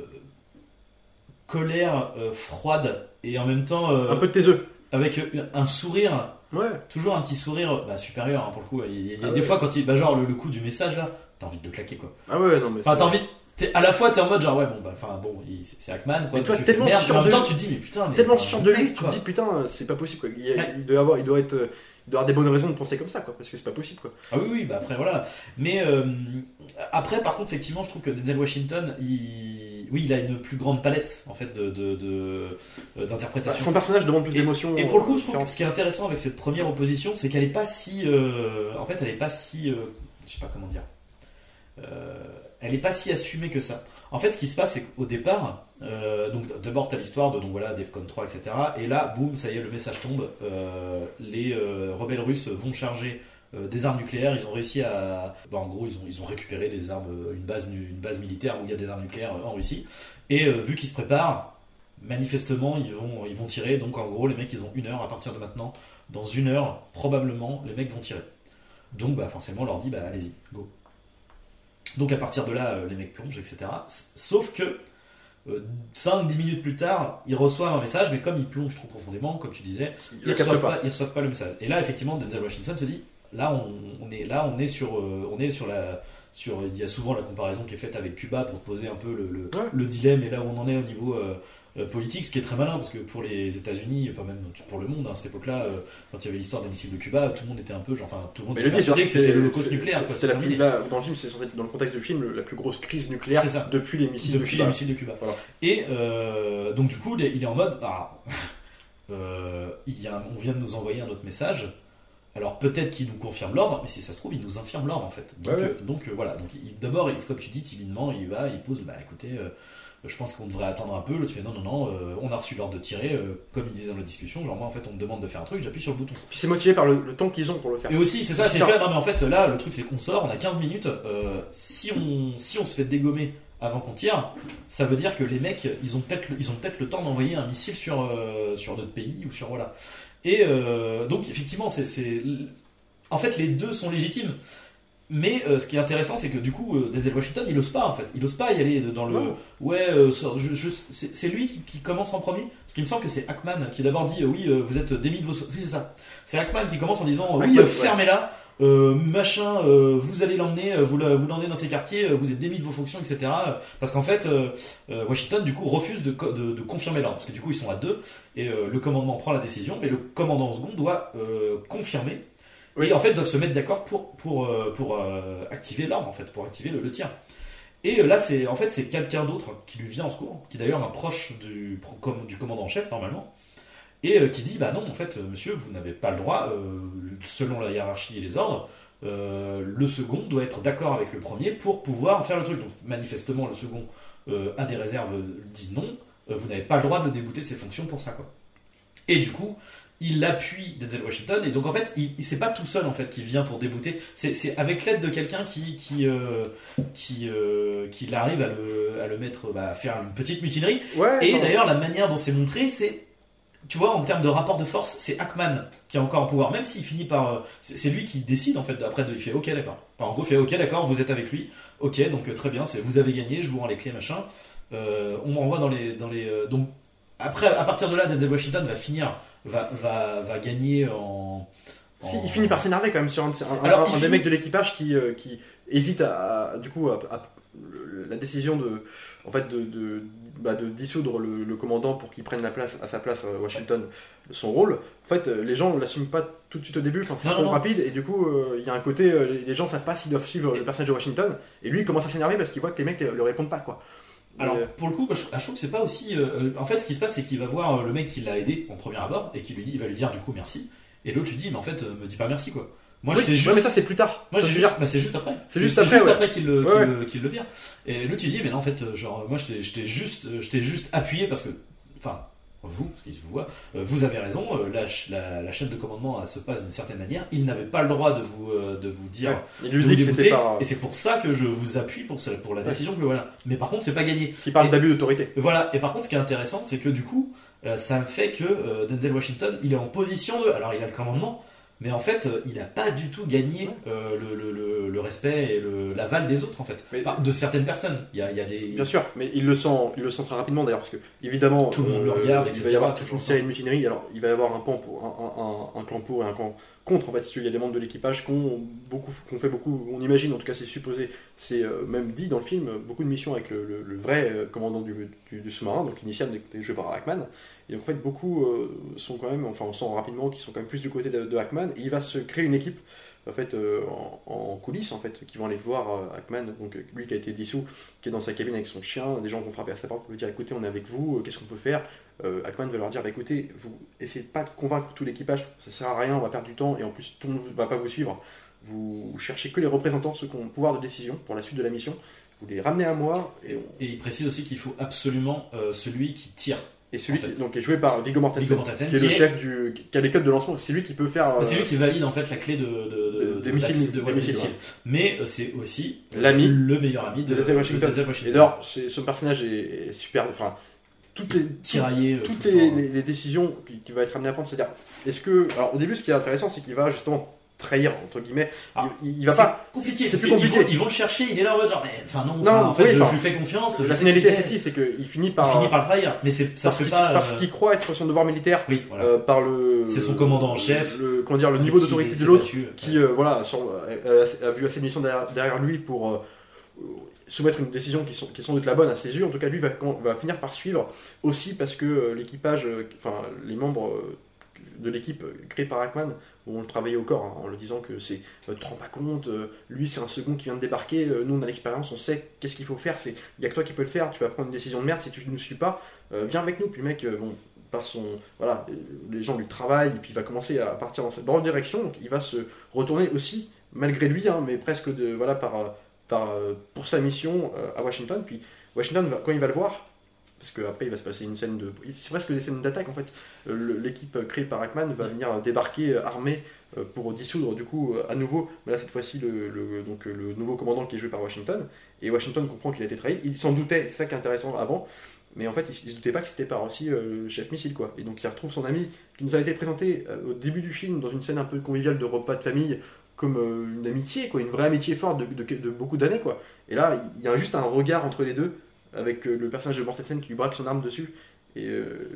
colère euh, froide et en même temps euh, Un peu de tes œufs. avec un sourire, Ouais. toujours un petit sourire bah, supérieur hein, pour le coup. Il y a, Ah des ouais. fois quand il, bah, genre le, le coup du message là, t'as envie de le claquer quoi. Ah ouais, non mais. Enfin, t'as envie. t'es- à la fois, t'es en mode genre ouais bon bah enfin bon, c'est Hackman quoi. Mais toi, tu fais tellement merde, en même de temps lui- tu dis mais putain mais tellement sûr de lui, tu te dis putain, c'est pas possible quoi. Il, y a- Ouais. il doit avoir, il doit être, euh, il doit avoir des bonnes raisons de penser comme ça quoi, parce que c'est pas possible quoi. Ah oui, oui, bah après voilà. Mais euh, après, par contre, effectivement, je trouve que Denzel Washington, il, oui, il a une plus grande palette en fait de, de, de- euh, Bah, d'interprétation. son personnage demande plus Et- d'émotions. Et pour le coup, euh, je trouve que ce qui est intéressant avec cette première opposition, c'est qu'elle est pas si, euh, en fait, elle est pas si, euh, je sais pas comment dire, elle est pas si assumée que ça. En fait, ce qui se passe, c'est qu'au départ, euh, donc d'abord t'as l'histoire de donc voilà Defcon 3, etc. Et là, boum, ça y est, le message tombe. Euh, les euh, rebelles russes vont charger euh, des armes nucléaires. Ils ont réussi à, bah, en gros, ils ont ils ont récupéré des armes, euh, une base une base militaire où il y a des armes nucléaires euh, en Russie. Et euh, vu qu'ils se préparent, manifestement, ils vont ils vont tirer. Donc en gros, les mecs, ils ont une heure à partir de maintenant. Dans une heure, probablement, les mecs vont tirer. Donc bah forcément, on leur dit bah allez-y, go. Donc à partir de là, les mecs plongent, etc. Sauf que 5-10 minutes plus tard, ils reçoivent un message, mais comme ils plongent trop profondément, comme tu disais, Il ils reçoivent ils reçoivent pas le message. Et là, effectivement, Denzel Washington se dit, là, on, on est là, on est sur, euh, on est sur la, sur. Il y a souvent la comparaison qui est faite avec Cuba pour poser un peu le, le, Ouais. le dilemme et là où on en est au niveau euh, euh, politique, ce qui est très malin parce que pour les États-Unis, pas même pour le monde, hein, à cette époque-là, euh, quand il y avait l'histoire des missiles de Cuba, tout le monde était un peu, genre, enfin, tout le monde Mais était le dit, que c'était le cause nucléaire. c'est- la plus, là, dans le film, c'est dans le contexte du film la plus grosse crise nucléaire ça. depuis les missiles de depuis Cuba. les missiles de Cuba. Voilà. Et euh, donc du coup, il est- en mode, ah, euh, il y a un- on vient de nous envoyer un autre message. Alors peut-être qu'il nous confirme l'ordre, mais si ça se trouve, il nous infirme l'ordre en fait. Donc, Ouais, ouais. euh, donc euh, voilà. Donc d'abord, comme tu dis timidement, il va, il pose, bah écoutez, euh, je pense qu'on devrait attendre un peu. L'autre fait non, non, non, on a reçu l'ordre de tirer, comme il disait dans la discussion. Genre moi en fait, on me demande de faire un truc, j'appuie sur le bouton. Puis c'est motivé par le, le temps qu'ils ont pour le faire. Et aussi, c'est ça, C'est fait. Non, mais en fait, là, le truc, c'est qu'on sort, on a 15 minutes. si, on, si on se fait dégommer avant qu'on tire, ça veut dire que les mecs, ils ont peut-être le, ils ont peut-être le temps d'envoyer un missile sur, euh, sur notre pays ou sur. Voilà. Et euh, donc, effectivement, c'est. c'est- En fait, les deux sont légitimes. Mais euh, ce qui est intéressant, c'est que du coup, euh, Denzel Washington, il ose pas en fait. Il ose pas y aller dans le. Non. Ouais, euh, c'est lui qui, qui commence en premier. Parce qu'il me semble que c'est Hackman qui d'abord dit Oui, vous êtes démis de vos. Oui, c'est ça. C'est Hackman qui commence en disant Oui, euh, ouais. fermez-la. Euh, machin, euh, vous allez l'emmener, euh, vous le- vous l'emmenez dans ces quartiers, euh, vous êtes démis de vos fonctions, etc. Parce qu'en fait, euh, euh, Washington du coup refuse de, de, de confirmer l'ordre, parce que du coup ils sont à deux et euh, le commandement prend la décision, mais le commandant en second doit euh, confirmer Oui. et en fait doivent se mettre d'accord pour pour pour euh, activer l'ordre en fait, pour activer le, le tir. Et là c'est en fait c'est quelqu'un d'autre qui lui vient en secours, qui d'ailleurs est un proche du du commandant en chef normalement et euh, qui dit bah non en fait euh, monsieur vous n'avez pas le droit euh, selon la hiérarchie et les ordres le second doit être d'accord avec le premier pour pouvoir faire le truc. Donc manifestement le second a des réserves dit non vous n'avez pas le droit de le débouter de ses fonctions pour ça quoi. Et du coup il appuie Denzel Washington et donc en fait il, c'est pas tout seul en fait qui vient pour débouter. C'est, c'est avec l'aide de quelqu'un qui qui euh, qui euh, qui arrive à le, à le mettre bah, à faire une petite mutinerie. Ouais, et d'ailleurs, la manière dont c'est montré, c'est. Tu vois, en termes de rapport de force, c'est Hackman qui a encore un pouvoir, même s'il finit par. euh, C'est lui qui décide, en fait, après, de, il fait OK, d'accord. Enfin, en gros, il fait OK, d'accord, vous êtes avec lui. OK, donc euh, très bien, vous avez gagné, je vous rends les clés, machin. Euh, on m'envoie dans les. Dans les donc, après, à partir de là, Denzel Washington va finir, va, va, va gagner en. si, il finit par s'énerver quand même sur un, un- Alors, un- des mecs de l'équipage qui, euh, qui hésite à, à- du coup à, la décision de en fait de, de, bah, de dissoudre le, le commandant pour qu'il prenne la place à sa place euh, Washington son rôle en fait euh, les gens ne l'assument pas tout de suite au début enfin, c'est trop rapide et du coup euh, il y a un côté les- gens savent pas s'ils doivent suivre le personnage de Washington et lui il commence à s'énerver parce qu'il voit que les mecs ne répondent pas quoi Alors, Et, pour le coup, je, je trouve que c'est pas aussi. euh, en fait, ce qui se passe, c'est qu'il va voir le mec qui l'a aidé en premier abord et qui lui dit, il va lui dire du coup merci. Et l'autre lui dit, mais en fait, me dis pas merci quoi. Moi, oui, j'étais ouais, juste. mais ça c'est plus tard Moi, je juste, bah, c'est juste après. C'est juste après, ouais. qu'il le, Ouais, qu'il ouais. le- qu'il le vire. Et l'autre, tu dis, mais non, en fait, euh, genre, moi, je t'ai- je t'ai juste, euh, je t'ai juste appuyé parce que, enfin, vous, parce qu'ils vous voient, euh, vous avez raison, la, la- la chaîne de commandement elle se passe d'une certaine manière. Il n'avait pas le droit de vous, de vous dire. Ouais. Il de lui vous dit que dégoûter, c'était par. Et c'est pour ça que je vous appuie pour, ce- pour la décision que voilà. Mais par contre, c'est pas gagné. Parce qu'il parle d'abus d'autorité. Voilà, et par contre, ce qui est intéressant, c'est que du coup, ça fait que euh, Denzel Washington, il est en position de. Alors, il a le commandement, mais en fait, euh, il n'a pas du tout gagné euh, le, le- le- le respect et le- l'aval des autres, en fait. Mais- Enfin, de certaines personnes. Il y a, il y a des. Bien sûr, mais il le sent, il le sent très rapidement d'ailleurs, parce que évidemment, Tout le monde le regarde, il va y avoir le une monde série de mutineries. Alors, il va y avoir un, pan pour, un, un- un- un clan pour et un clan contre. En fait, il y a des membres de l'équipage qui ont beaucoup, qu'on fait beaucoup, on imagine, en tout cas, c'est supposé, c'est euh, même dit dans le film, beaucoup de missions avec le, vrai euh, commandant du sous-marin, donc initial des, des jeux par Hackman. Et donc, en fait, beaucoup euh, sont quand même, enfin, on sent rapidement qu'ils sont quand même plus du côté de, de Hackman. Et il va se créer une équipe en fait euh, en, coulisses en fait qui vont aller voir euh, Hackman donc euh, lui qui a été dissous qui est dans sa cabine avec son chien des gens vont frapper à sa porte pour lui dire écoutez on est avec vous qu'est-ce qu'on peut faire? Hackman va leur dire bah, écoutez vous essayez pas de convaincre tout l'équipage ça sert à rien on va perdre du temps et en plus tout le monde va pas vous suivre. Vous cherchez que les représentants ceux qui ont le pouvoir de décision pour la suite de la mission. Vous les ramenez à moi et, on- Et il précise aussi qu'il faut absolument celui qui tire. Et celui En fait. qui, donc, est joué par Viggo Mortensen, Viggo Mortensen, qui est le qui est- chef du qui a les codes de lancement c'est lui qui peut faire c'est euh, lui qui valide en fait la clé de, de, de- des missiles- de- missiles. Mais euh, c'est aussi euh, L'ami le meilleur ami de, de Denzel Washington. Et d'ailleurs, ce personnage est, est super. Enfin, toutes les, tiraillé euh, toutes tout le les, temps. les- les décisions qu'il qu'il va être amené à prendre, c'est-à-dire, est-ce que. Alors, au début, ce qui est intéressant, c'est qu'il va justement trahir, entre guillemets. Ah, il, il va C'est pas. compliqué. c'est plus compliqué. vont- Ils vont le chercher, il est là en mode genre, mais enfin non, Non, en fait, oui, je, lui fais confiance. La finalité c'est qu'il finit Il par. finit par le trahir, mais c'est, ça parce se fait qu'il pas. parce euh, qu'il croit être son devoir militaire. Oui, voilà. euh, par le. C'est son commandant en chef. Le, comment dire, le niveau d'autorité de l'autre. qui euh, voilà, a, vu assez de missions derrière, derrière lui pour soumettre une décision qui, sont, qui sans doute la bonne à ses yeux. En tout cas, lui va, va finir par suivre aussi parce que l'équipage, enfin les membres de l'équipe créée par Hackman vont le travailler au corps hein, en le disant que c'est euh, tu te rends pas compte, euh, lui c'est un second qui vient de débarquer, euh, nous on a l'expérience, on sait qu'est-ce qu'il faut faire, c'est il y a que toi qui peux le faire, tu vas prendre une décision de merde si tu ne nous suis pas, viens avec nous. Puis le mec, bon, par son voilà, les gens lui travaillent puis il va commencer à partir dans cette bonne direction, donc il va se retourner aussi malgré lui, hein, mais presque de voilà par par pour sa mission à Washington. Puis Washington quand il va le voir. Parce qu'après il va se passer une scène de. C'est presque des scènes d'attaque en fait. Euh, L'équipe créée par Hackman va venir euh, débarquer euh, armée euh, pour dissoudre du coup euh, à nouveau, mais là cette fois-ci le, le- donc, euh, le nouveau commandant qui est joué par Washington. Et Washington comprend qu'il a été trahi. Il s'en doutait, c'est ça qui est intéressant avant. Mais en fait, il, il se doutait pas que c'était par aussi euh, le chef missile quoi. Et donc il retrouve son ami qui nous a été présenté euh, au début du film dans une scène un peu conviviale de repas de famille comme euh, une amitié quoi, une vraie amitié forte de, de- de beaucoup d'années quoi. Et là, il y a juste un regard entre les deux avec euh, le personnage de Mortensen qui lui braque son arme dessus. Et euh,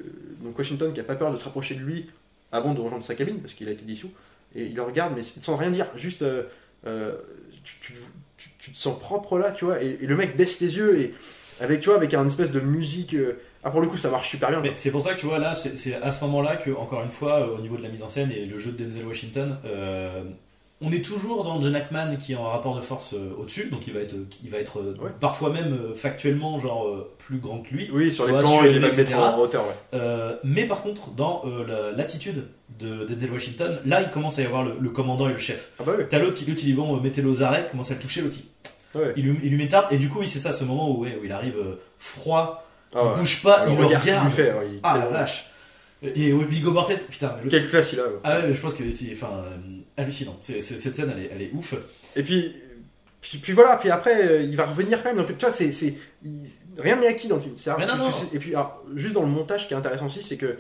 donc Washington qui a pas peur de se rapprocher de lui avant de rejoindre sa cabine parce qu'il a été dissous. Et il le regarde mais sans rien dire, juste euh, tu, tu- tu- tu te sens propre là, tu vois. Et, et le mec baisse les yeux et avec tu vois avec un espèce de musique. ah pour le coup ça marche super bien. Mais c'est pour ça que tu vois là, c'est c'est à ce moment-là que encore une fois, euh, au niveau de la mise en scène et le jeu de Denzel Washington, euh, on est toujours dans John Hackman qui est en rapport de force euh, au-dessus, donc il va être, il va être euh, Ouais. parfois même euh, factuellement genre plus grand que lui. Oui sur les vois, plans sur il va mettre en hauteur ouais. Mais par contre, dans la- l'attitude de Denzel Washington, là il commence à y avoir le, le commandant et le chef. Ah bah oui. T'as l'autre qui lui dit bon, mettez-le aux arrêts, commence à le toucher, l'autre il, Ouais. il lui, il lui met tarte, et du coup, oui, c'est ça ce moment où, ouais, où il arrive froid, Ah il bouge pas, il le regard qu'il regarde. lui fait, il Ah la vache. Et Viggo Mortensen, putain, Quelle classe il a. ah ouais, je pense que c'est euh, hallucinant. C'est- c'est- cette scène, elle est, elle est ouf. Et puis, puis, puis voilà, puis après, euh, il va revenir quand même. Donc, tu vois, c'est, rien n'est acquis dans le film. Mais non, non. Et puis, alors, juste dans le montage, ce qui est intéressant aussi, c'est que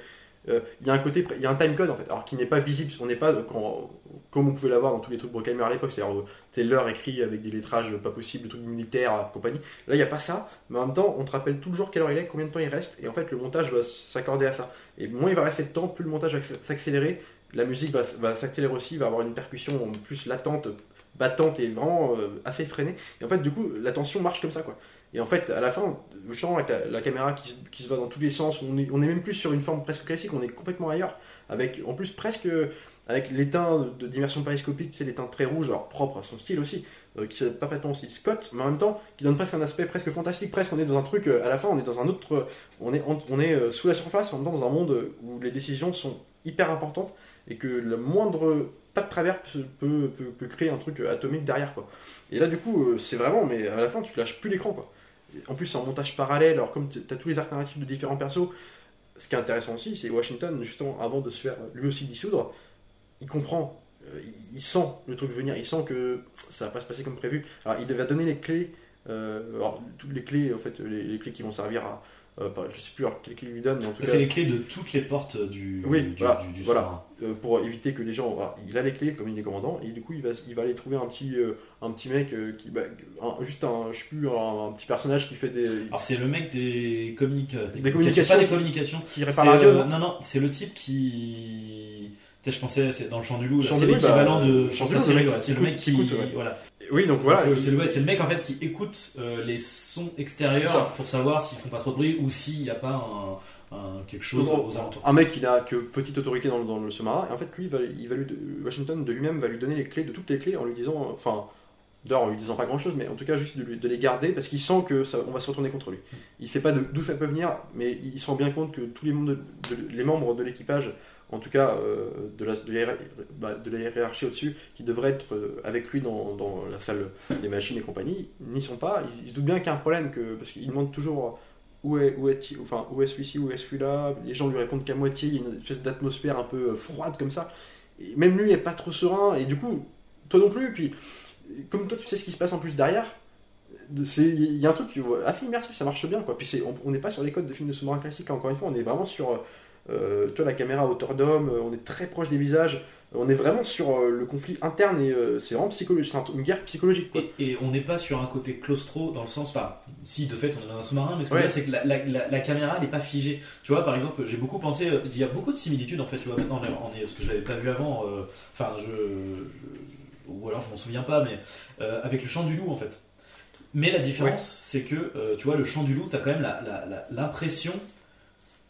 euh, il y a un côté, il y a un time code en fait, alors qui n'est pas visible. On n'est pas euh, quand- comme on pouvait l'avoir dans tous les trucs Bruckheimer à l'époque, c'est-à-dire euh, c'est l'heure écrit avec des lettrages pas possibles, des trucs militaires, euh, compagnie. Là, il n'y a pas ça, mais en même temps, on te rappelle toujours quelle heure il est, combien de temps il reste, et en fait, le montage va s'accorder à ça. Et moins il va rester de temps, plus le montage va s'accélérer, la musique va, s'accélérer aussi, va avoir une percussion plus latente, battante et vraiment euh, assez freinée. Et en fait, du coup, la tension marche comme ça, quoi. Et en fait, à la fin, justement, avec la, la caméra qui, se- va dans tous les sens, on est, même plus sur une forme presque classique, on est complètement ailleurs. Avec, en plus, presque avec l'éteint de d'immersion périscopique, c'est l'éteint très rouge, alors propre à son style aussi, euh, qui s'adapte parfaitement au style Scott, mais en même temps, qui donne presque un aspect presque fantastique, presque on est dans un truc, euh, à la fin, on est dans un autre, euh, on est, on, est euh, sous la surface, en même temps dans un monde où les décisions sont hyper importantes et que le moindre pas de travers peut, créer un truc atomique derrière, quoi. Et là, du coup, euh, c'est vraiment, mais à la fin, tu lâches plus l'écran, quoi. En plus, c'est en montage parallèle, alors comme tu as tous les narratifs de différents persos, ce qui est intéressant aussi, c'est Washington, justement, avant de se faire lui aussi dissoudre, il comprend, euh, il, sent le truc venir, il sent que ça va pas se passer comme prévu. Alors, il devait donner les clés, euh, alors, toutes les clés, en fait, les, les clés qui vont servir à. Euh, pas- je sais plus alors, quelles clés lui donne, mais en tout cas. C'est les clés de toutes les portes du, Oui, du, voilà, du- du voilà. sous-marin. euh, pour éviter que les gens. voilà, il a les clés comme il est commandant et du coup il va, il va aller trouver un petit, euh, un petit mec euh, qui. bah, un- juste un, je sais plus, un, un petit personnage qui fait des. Alors c'est le mec des, communic- euh, Des communications pas des qui- communications. qui répare C'est, la radio. non, non, c'est le type qui. Je pensais, c'est dans le champ du loup, c'est l'équivalent bah, de. Champ du loup, le c'est le qui mec qui. écoute, ouais. Voilà. Oui, donc voilà. Euh, c'est le, mec en fait qui écoute euh, les sons extérieurs pour savoir s'ils font pas trop de bruit ou s'il n'y a pas un, un- quelque chose Donc, aux alentours. Un mec qui n'a que petite autorité dans, le- dans le sous-marin, et en fait, lui, il va, il va lui, Washington de lui-même va lui donner les clés de toutes les clés en lui disant, euh, enfin, d'ailleurs en lui disant pas grand-chose, mais en tout cas juste de, lui- de les garder parce qu'il sent que ça, on va se retourner contre lui. Il sait pas d'où ça peut venir, mais il se rend bien compte que tous les membres de, de- les membres de l'équipage, en tout cas euh, de, la, de, la, bah, de la hiérarchie au-dessus, qui devraient être euh, avec lui dans, dans la salle des machines et compagnie, n'y sont pas. Il, il se doute bien qu'il y a un problème que, parce qu'il demande toujours où est, où est, enfin, où est celui-ci, où est celui-là Les gens lui répondent qu'à moitié, il y a une espèce d'atmosphère un peu euh, froide comme ça. Et même lui est pas trop serein, et du coup, toi non plus, puis comme toi tu sais ce qui se passe en plus derrière, il y a un truc assez immersif, ça marche bien quoi. Puis c'est- on n'est pas sur les codes de films de sous-marin classiques, là, encore une fois, on est vraiment sur euh, toi la caméra à hauteur d'homme, euh, on est très proche des visages, on est vraiment sur euh, le conflit interne et euh, c'est vraiment psychologique, c'est un- une guerre psychologique quoi. Et, et on n'est pas sur un côté claustro dans le sens, enfin, si de fait on est dans un sous-marin, mais ce que Ouais. je veux dire c'est que la, la- la- la caméra n'est pas figée. Tu vois, par exemple, j'ai beaucoup pensé, il y a beaucoup de similitudes en fait, tu vois, maintenant on est, parce que je l'avais pas vu avant, enfin, je, je- ou alors je m'en souviens pas, mais avec le chant du loup en fait. Mais la différence, c'est que, tu vois, le chant du loup, t'as quand même l'impression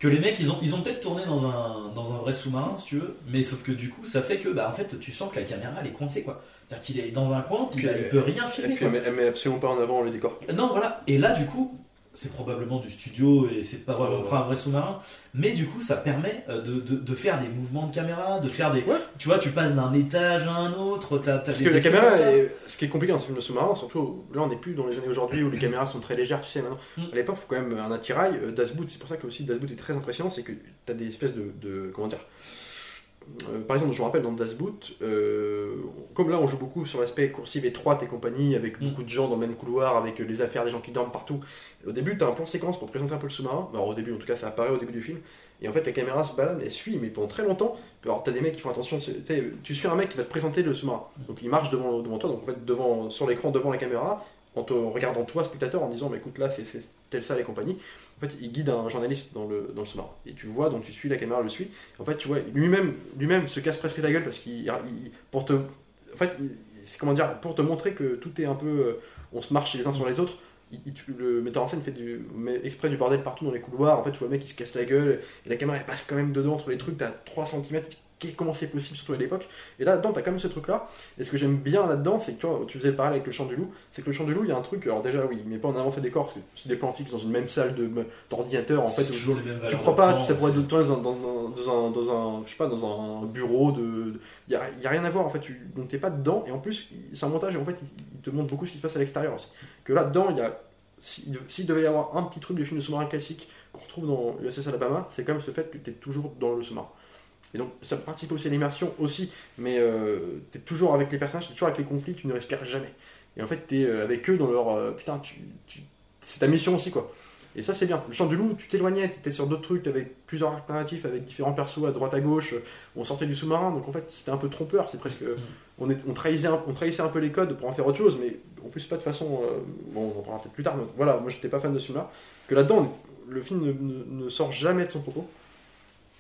que les mecs, ils ont, ils ont peut-être tourné dans un, dans un vrai sous-marin, si tu veux, mais sauf que du coup, ça fait que, bah, en fait, tu sens que la caméra, elle est coincée, quoi. C'est-à-dire qu'il est dans un coin, puis Puis, il peut rien Et filmer, puis quoi. elle met absolument pas en avant le décor. Non, voilà. Et là, du coup, c'est probablement du studio et c'est pas vraiment un vrai sous-marin. Mais du coup, ça permet euh, de, de, de faire des mouvements de caméra, de faire des. Ouais. Tu vois, tu passes d'un étage à un autre. T'as, t'as Parce des- que la caméra, est- ce qui est compliqué dans ce film de sous-marin, surtout là on n'est plus dans les années aujourd'hui où les caméras sont très légères, tu sais maintenant. Mm. À l'époque, il faut quand même un attirail. Euh, Das Boot, c'est pour ça que aussi Das Boot est très impressionnant, c'est que tu as des espèces de, de- comment dire. Euh, par exemple, je me rappelle dans Das Boot, euh, comme là on joue beaucoup sur l'aspect coursive étroite et compagnie, avec Mm. beaucoup de gens dans le même couloir, avec les affaires des gens qui dorment partout. Au début, tu as un plan séquence pour présenter un peu le sous-marin. Alors au début, en tout cas, ça apparaît au début du film. Et en fait, la caméra se balade, elle suit, mais pendant très longtemps. Alors, t'as des mecs qui font attention, tu suis un mec qui va te présenter le sous-marin. Donc, il marche devant, devant toi, donc en fait, devant, sur l'écran, devant la caméra, en te regardant toi, spectateur, en disant, mais écoute, là, c'est c'est telle salle et compagnie. En fait, il guide un journaliste dans le, dans le. Et tu vois, donc tu suis, la caméra le suit. En fait, tu vois, lui-même lui-même se casse presque la gueule parce qu'il. il- pour te. En fait, c'est comment dire, pour te montrer que tout est un peu. euh, on se marche les uns sur les autres. le metteur en scène fait du, exprès du bordel partout dans les couloirs. En fait, tu vois le mec qui se casse la gueule et la caméra elle passe quand même dedans entre les trucs. T'as 3 cm. Comment c'est possible, surtout à l'époque Et là, dedans, t'as quand même ce truc-là. Et ce que j'aime bien là-dedans, c'est que tu, vois, tu faisais pareil avec le chant du loup. C'est que le chant du loup, il y a un truc. Alors, déjà, oui, met pas en avant ses décors parce que c'est des plans fixes dans une même salle d'ordinateur. En fait, où- tu valeurs crois pas, plan, ça pourrait être dans, dans, dans, un, dans un, je sais pas, dans un bureau de, il y a, rien à voir en fait. Tu, donc t'es pas dedans et en plus c'est un montage et en fait il, il te montre beaucoup ce qui se passe à l'extérieur aussi. Que là dedans il y a, s'il s'il devait y avoir un petit truc de film de sous-marin classique qu'on retrouve dans USS Alabama, c'est quand même ce fait que t'es toujours dans le sous-marin. Et donc ça participe aussi à l'immersion aussi, mais euh, t'es toujours avec les personnages, t'es toujours avec les conflits, tu ne respires jamais. Et en fait t'es euh, avec eux dans leur, euh, putain, tu, tu- c'est ta mission aussi quoi. Et ça, c'est bien. Le chant du loup, tu t'éloignais, tu étais sur d'autres trucs, avec plusieurs alternatifs, avec différents persos à droite à gauche. On sortait du sous-marin, donc en fait, c'était un peu trompeur. C'est presque. On, est, on, trahissait un, on trahissait un peu les codes pour en faire autre chose, mais en plus, pas de façon. euh, bon, on en parlera peut-être plus tard, mais voilà, moi, j'étais pas fan de ce film-là. Que là-dedans, le film ne, ne- ne sort jamais de son propos.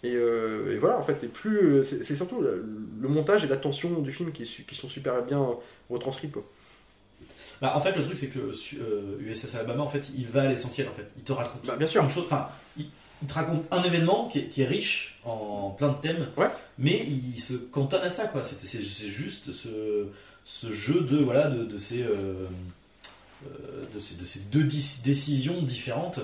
Et, euh, et voilà, en fait, et plus. C'est surtout le, le montage et la tension du film qui, sont super bien retranscrits, quoi. Bah, en fait, le truc, c'est que su- euh, USS Alabama, en fait, il va à l'essentiel. En fait, il te raconte Bah, bien sûr. une chose. Enfin, il, il te raconte un événement qui est, qui est riche en plein de thèmes, Ouais. mais il se cantonne à ça, quoi. C'est juste ce, ce jeu de voilà de, de ces euh, de ces, de ces deux décisions différentes,